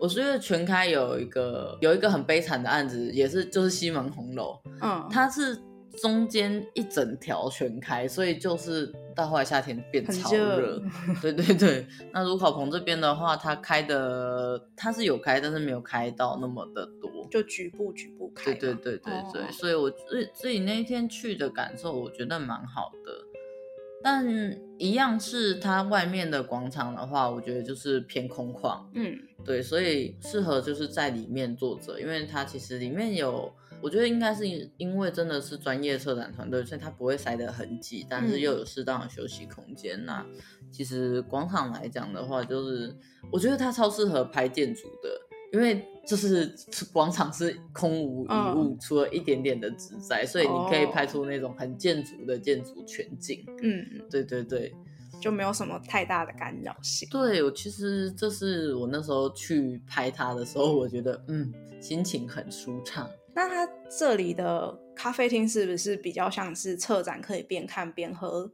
Speaker 1: 我觉得全开有一个有一个很悲惨的案子，也是就是西门红楼。嗯，它是。中间一整条全开，所以就是到后来夏天变超热。*laughs* 对对对，那如烤棚这边的话，它开的它是有开，但是没有开到那么的多，
Speaker 2: 就局部局部开。
Speaker 1: 对对对对对，哦、所以我自自己那一天去的感受，我觉得蛮好的。但一样是它外面的广场的话，我觉得就是偏空旷。嗯，对，所以适合就是在里面坐着，因为它其实里面有。我觉得应该是因为真的是专业策展团队，所以它不会塞得很挤，但是又有适当的休息空间。那其实广场来讲的话，就是我觉得它超适合拍建筑的，因为就是广场是空无一物，嗯，除了一点点的植栽，所以你可以拍出那种很建筑的建筑全景。嗯，对对对，
Speaker 2: 就没有什么太大的干扰性。
Speaker 1: 对，我其实这是我那时候去拍它的时候，我觉得嗯，心情很舒畅。
Speaker 2: 那它这里的咖啡厅是不是比较像是策展，可以边看边喝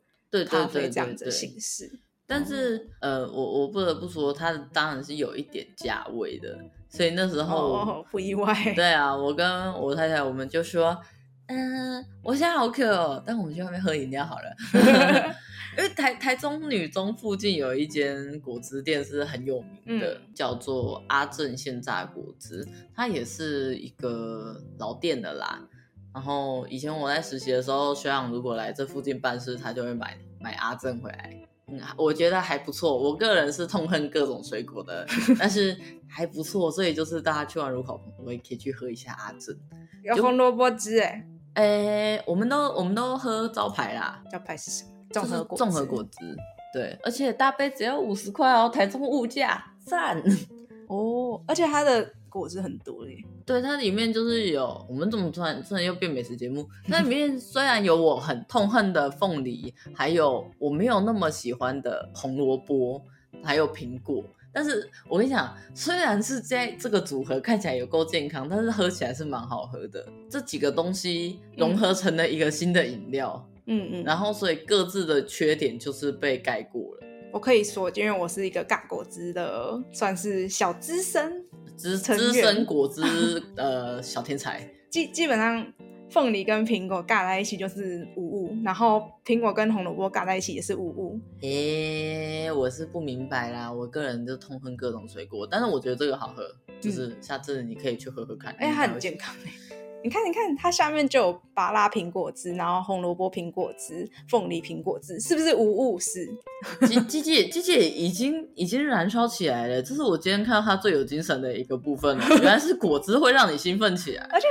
Speaker 2: 咖啡这样子的形式？
Speaker 1: 对对对对对。但是，呃，我我不得不说，它当然是有一点价位的，所以那时候
Speaker 2: 哦，不意外。*laughs*
Speaker 1: 对啊，我跟我太太我们就说，嗯、呃，我现在好渴哦，但我们去外面喝饮料好了。*laughs* 因为台台中女中附近有一间果汁店是很有名的，嗯、叫做阿正现榨果汁，它也是一个老店的啦。然后以前我在实习的时候，学长如果来这附近办事，他就会买买阿正回来。嗯，我觉得还不错。我个人是痛恨各种水果的，但是还不错。所以就是大家去完如烤棚，我也可以去喝一下阿正。
Speaker 2: 有红萝卜汁哎。
Speaker 1: 哎，我们都我们都喝招牌啦。
Speaker 2: 招牌是什么？综合果
Speaker 1: 综合果汁。对，而且大杯只要五十块哦，台中物价赞 *laughs*
Speaker 2: 哦，而且它的果汁很多耶。
Speaker 1: 对，它里面就是有，我们怎么突然突然又变美食节目？那里面 *laughs* 虽然有我很痛恨的凤梨，还有我没有那么喜欢的红萝卜，还有苹果，但是我跟你讲，虽然是在这个组合看起来有够健康，但是喝起来是蛮好喝的。这几个东西融合成了一个新的饮料。嗯
Speaker 2: 嗯嗯，
Speaker 1: 然后所以各自的缺点就是被盖过了。
Speaker 2: 我可以说，因为我是一个尬果汁的，算是小资深
Speaker 1: 资资深果汁呃小天才。
Speaker 2: 基基本上，凤梨跟苹果尬在一起就是五五，然后苹果跟红萝卜尬在一起也是五五。
Speaker 1: 诶，我是不明白啦，我个人就痛恨各种水果，但是我觉得这个好喝，就是下次你可以去喝喝看。
Speaker 2: 哎、嗯，它很健康你看，你看，它下面就有芭拉苹果汁，然后红萝卜苹果汁、凤梨苹果汁，是不是无误？*laughs* 是。
Speaker 1: 机机姐，机姐已经已经燃烧起来了，这是我今天看到它最有精神的一个部分了。原来是果汁会让你兴奋起来，*laughs*
Speaker 2: 而且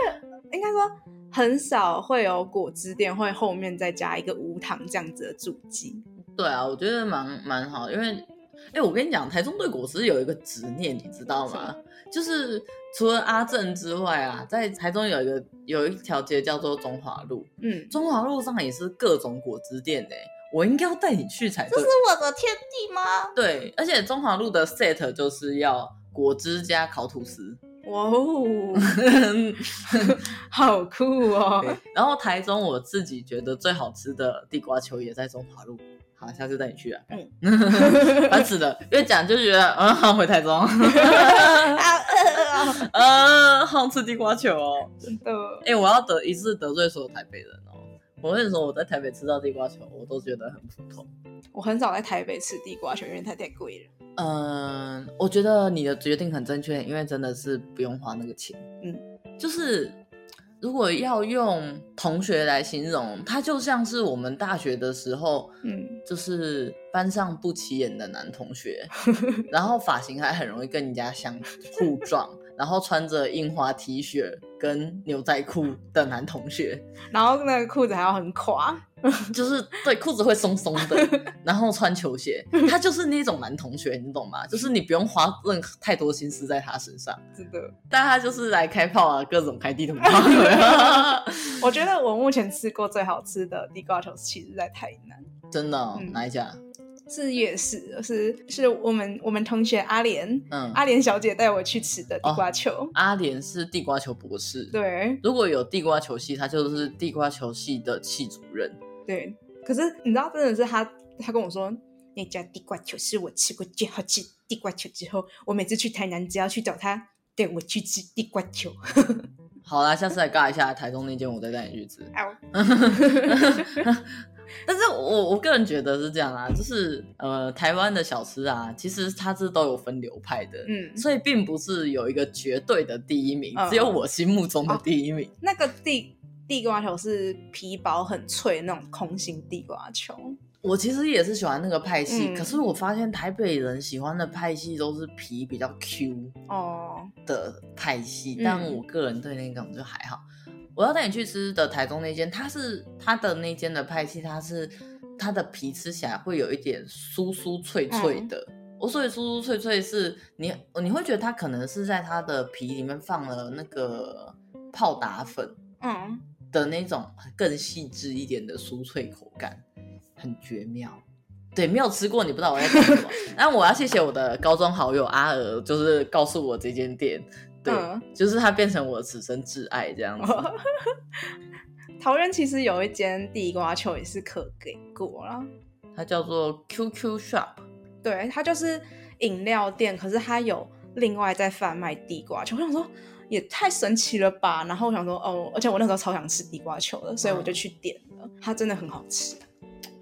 Speaker 2: 应该说很少会有果汁店会后面再加一个无糖这样子的注记。
Speaker 1: 对啊，我觉得蛮蛮好，因为。哎、欸，我跟你讲，台中对果汁有一个执念，你知道吗？就是除了阿正之外啊，在台中有一个有一条街叫做中华路，嗯，中华路上也是各种果汁店的。我应该要带你去才对。
Speaker 2: 这是我的天地吗？
Speaker 1: 对，而且中华路的 set 就是要果汁加烤吐司。
Speaker 2: 哇哦，*laughs* 好酷哦！
Speaker 1: 然后台中我自己觉得最好吃的地瓜球也在中华路。好，下次带你去啊！嗯，*laughs* 烦死了，越讲就觉得，嗯，好回台中，呃，*laughs* *laughs* 好吃地瓜球哦，
Speaker 2: 真的。
Speaker 1: 哎、欸，我要得一次得罪所有台北人哦。我跟你说，我在台北吃到地瓜球，我都觉得很普通。
Speaker 2: 我很少在台北吃地瓜球，因为它太贵了。
Speaker 1: 嗯，我觉得你的决定很正确，因为真的是不用花那个钱。嗯，就是。如果要用同学来形容，他就像是我们大学的时候，嗯，就是班上不起眼的男同学，*laughs* 然后发型还很容易跟人家相互撞。然后穿着印花 T 恤跟牛仔裤的男同学，*laughs*
Speaker 2: 然后那个裤子还要很垮，
Speaker 1: 就是对裤子会松松的，*laughs* 然后穿球鞋，*laughs* 他就是那种男同学，你懂吗？就是你不用花任何太多心思在他身上，*laughs*
Speaker 2: 真的。
Speaker 1: 但他就是来开炮啊，各种开地图炮。
Speaker 2: 我觉得我目前吃过最好吃的地瓜球，其实在台南。
Speaker 1: 真的、哦嗯？哪一家？
Speaker 2: 是夜市，是是我们我们同学阿莲，嗯，阿莲小姐带我去吃的地瓜球。哦、阿
Speaker 1: 莲是地瓜球博士，
Speaker 2: 对。
Speaker 1: 如果有地瓜球系，他就是地瓜球系的系主任。
Speaker 2: 对，可是你知道，真的是他，他跟我说那家地瓜球是我吃过最好吃地瓜球之后，我每次去台南只要去找他，带我去吃地瓜球。
Speaker 1: 好啦，下次来尬一下台中那间，我再带你去吃。*laughs* 但是我我个人觉得是这样啊，就是呃，台湾的小吃啊，其实它是都有分流派的，嗯，所以并不是有一个绝对的第一名，嗯、只有我心目中的第一名。哦、
Speaker 2: 那个地地瓜球是皮薄很脆那种空心地瓜球，
Speaker 1: 我其实也是喜欢那个派系，嗯、可是我发现台北人喜欢的派系都是皮比较 Q 哦的派系，哦、但我个人对那种就还好。我要带你去吃的台中那间，它是它的那间的派系，它是它的皮吃起来会有一点酥酥脆脆的。我所以酥酥脆脆是你你会觉得它可能是在它的皮里面放了那个泡打粉，嗯，的那种更细致一点的酥脆口感，很绝妙。对，没有吃过你不知道我在讲什么。*laughs* 那我要谢谢我的高中好友阿娥，就是告诉我这间店。对、嗯，就是它变成我此生挚爱这样子。*laughs*
Speaker 2: 桃园其实有一间地瓜球也是可给过啦，
Speaker 1: 它叫做 QQ Shop。
Speaker 2: 对，它就是饮料店，可是它有另外在贩卖地瓜球。我想说也太神奇了吧！然后我想说哦，而且我那时候超想吃地瓜球的，所以我就去点了。嗯、它真的很好吃。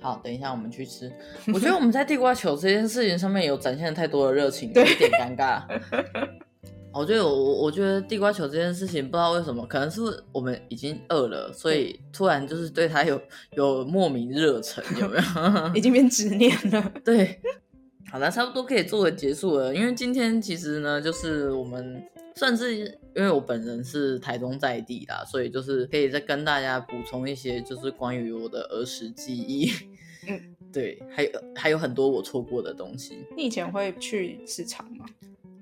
Speaker 1: 好，等一下我们去吃。*laughs* 我觉得我们在地瓜球这件事情上面有展现太多的热情，有一点尴尬。*laughs* 我觉得我我觉得地瓜球这件事情不知道为什么，可能是我们已经饿了，所以突然就是对它有有莫名热忱，有没有？*laughs*
Speaker 2: 已经变执念了。
Speaker 1: 对，好了，差不多可以做个结束了。因为今天其实呢，就是我们算是因为我本人是台中在地啦，所以就是可以再跟大家补充一些，就是关于我的儿时记忆。嗯，*laughs* 对，还有还有很多我错过的东西。
Speaker 2: 你以前会去市场吗？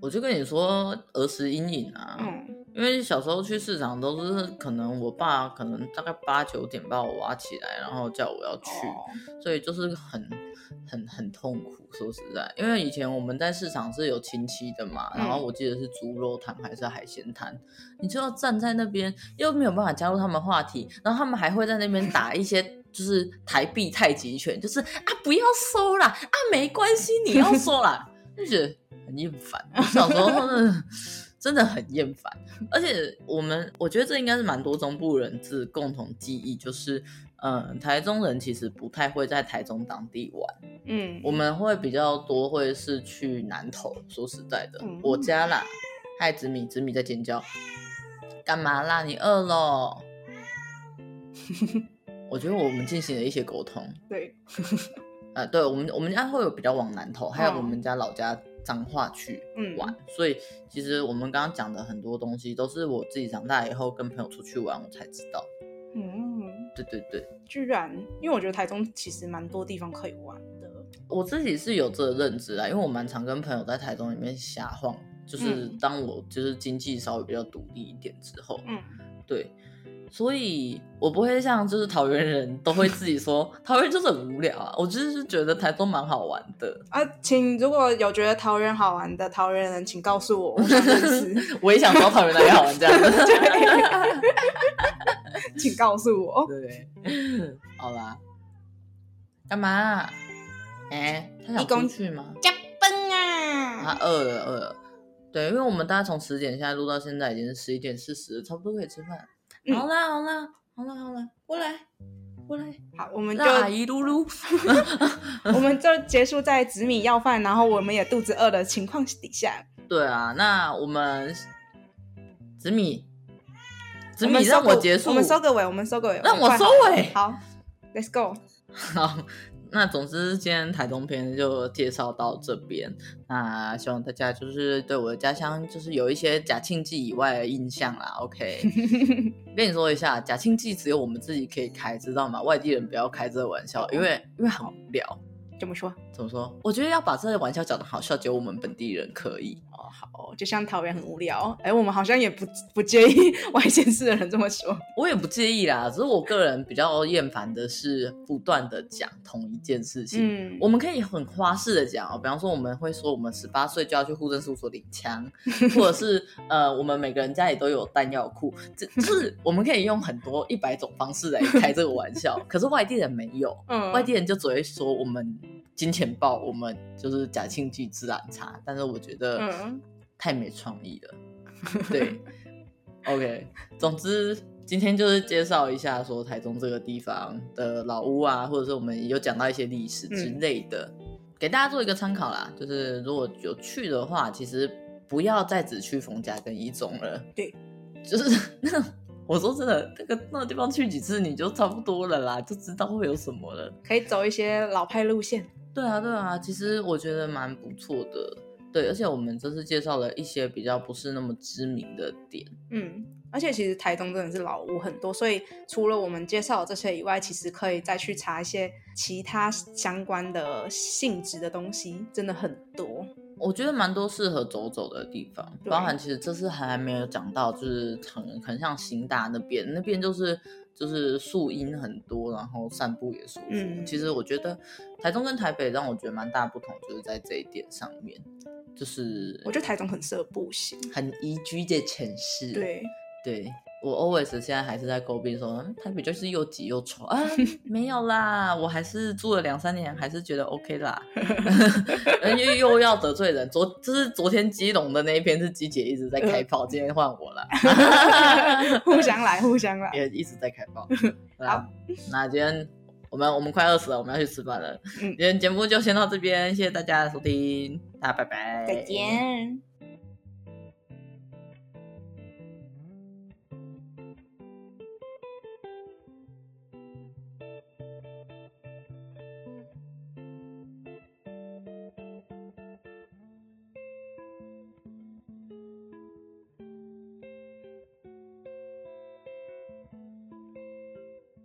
Speaker 1: 我就跟你说儿时阴影啊。嗯。因为小时候去市场都是可能我爸可能大概八九点把我挖起来，然后叫我要去，所以就是很很很痛苦。说实在，因为以前我们在市场是有亲戚的嘛，然后我记得是猪肉摊还是海鲜摊，你就要站在那边，又没有办法加入他们话题，然后他们还会在那边打一些就是台币太极拳，就是啊不要收啦，啊没关系你要收啦，*laughs* 就觉得很厌烦。小时候呢。真的很厌烦，而且我们我觉得这应该是蛮多中部人自共同记忆，就是嗯，台中人其实不太会在台中当地玩，嗯，我们会比较多会是去南投。说实在的，嗯、我家啦，嗨子米，子米在尖叫，干嘛啦？你饿了？*laughs* 我觉得我们进行了一些沟通，
Speaker 2: 对，
Speaker 1: 呃，对我们我们家会有比较往南投，还有我们家老家。彰化去玩，嗯、所以其实我们刚刚讲的很多东西都是我自己长大以后跟朋友出去玩，我才知道。嗯，对对对，
Speaker 2: 居然，因为我觉得台中其实蛮多地方可以玩的。
Speaker 1: 我自己是有这个认知啊，因为我蛮常跟朋友在台中里面瞎晃，就是当我就是经济稍微比较独立一点之后，嗯，对。所以我不会像就是桃园人都会自己说 *laughs* 桃园就是很无聊啊，我就是觉得台中蛮好玩的
Speaker 2: 啊。请如果有觉得桃园好玩的桃园人，请告诉我，我想认识。*laughs*
Speaker 1: 我也想说桃园哪里好玩这样子。*laughs*
Speaker 2: 对，请告诉我。
Speaker 1: 对，好吧。干嘛？哎、欸，他想出去吗？
Speaker 2: 加班啊！
Speaker 1: 他饿了，饿了。对，因为我们大概从十点现在录到现在已经是十一点四十了，差不多可以吃饭。好啦好啦好啦好啦，过来过来，
Speaker 2: 好，我们就
Speaker 1: 阿姨噜噜，*laughs* *laughs*
Speaker 2: 我们就结束在紫米要饭，然后我们也肚子饿的情况底下。
Speaker 1: 对啊，那我们紫米紫米让我结束，
Speaker 2: 我们收个尾，我们收个尾，
Speaker 1: 让我收尾。
Speaker 2: 好，Let's go。
Speaker 1: 好。那总之，今天台东篇就介绍到这边。那希望大家就是对我的家乡就是有一些假庆记以外的印象啦。*laughs* OK，跟你说一下，假庆记只有我们自己可以开，知道吗？外地人不要开这个玩笑，因为因为很无聊。
Speaker 2: 怎么说？
Speaker 1: 怎么说？我觉得要把这个玩笑讲的好笑，只有我们本地人可以。
Speaker 2: 哦，好，就像桃园很无聊，哎，我们好像也不不介意 *laughs* 外县市的人这么说。
Speaker 1: 我也不介意啦，只是我个人比较厌烦的是不断的讲同一件事情。嗯，我们可以很花式的讲哦，比方说我们会说我们十八岁就要去户政事务所领枪，或者是 *laughs* 呃，我们每个人家里都有弹药库，这就是我们可以用很多一百种方式来开这个玩笑。可是外地人没有，*laughs* 嗯，外地人就只会说我们。金钱豹，我们就是假庆忌自然茶，但是我觉得太没创意了。*laughs* 嗯、对，OK，总之今天就是介绍一下说台中这个地方的老屋啊，或者是我们有讲到一些历史之类的，嗯、给大家做一个参考啦。就是如果有去的话，其实不要再只去冯家跟一中了。
Speaker 2: 对，*laughs*
Speaker 1: 就是 *laughs* 那我说真的，那个那个地方去几次你就差不多了啦，就知道会有什么了。
Speaker 2: 可以走一些老派路线。
Speaker 1: 对啊，对啊，其实我觉得蛮不错的。对，而且我们这次介绍了一些比较不是那么知名的点。
Speaker 2: 嗯，而且其实台东真的是老屋很多，所以除了我们介绍这些以外，其实可以再去查一些其他相关的性质的东西，真的很多。
Speaker 1: 我觉得蛮多适合走走的地方，包含其实这次还没有讲到，就是很很像新大那边，那边就是。就是树荫很多，然后散步也舒服。嗯，其实我觉得台中跟台北让我觉得蛮大不同，就是在这一点上面，就是
Speaker 2: 我觉得台中很适合步行，
Speaker 1: 很宜居的城市。
Speaker 2: 对
Speaker 1: 对。我 always 现在还是在诟病说，台北就是又挤又丑啊，*laughs* 没有啦，我还是住了两三年，还是觉得 OK 啦。*laughs* *laughs* 因为又要得罪人，昨就是昨天基隆的那一篇是鸡姐一直在开炮，今天换我了，
Speaker 2: 互相来，互相来，
Speaker 1: 也一直在开炮。好，那今天我们我们快饿死了，我们要去吃饭了。嗯，今天节目就先到这边，谢谢大家的收听，大家拜拜，
Speaker 2: 再见。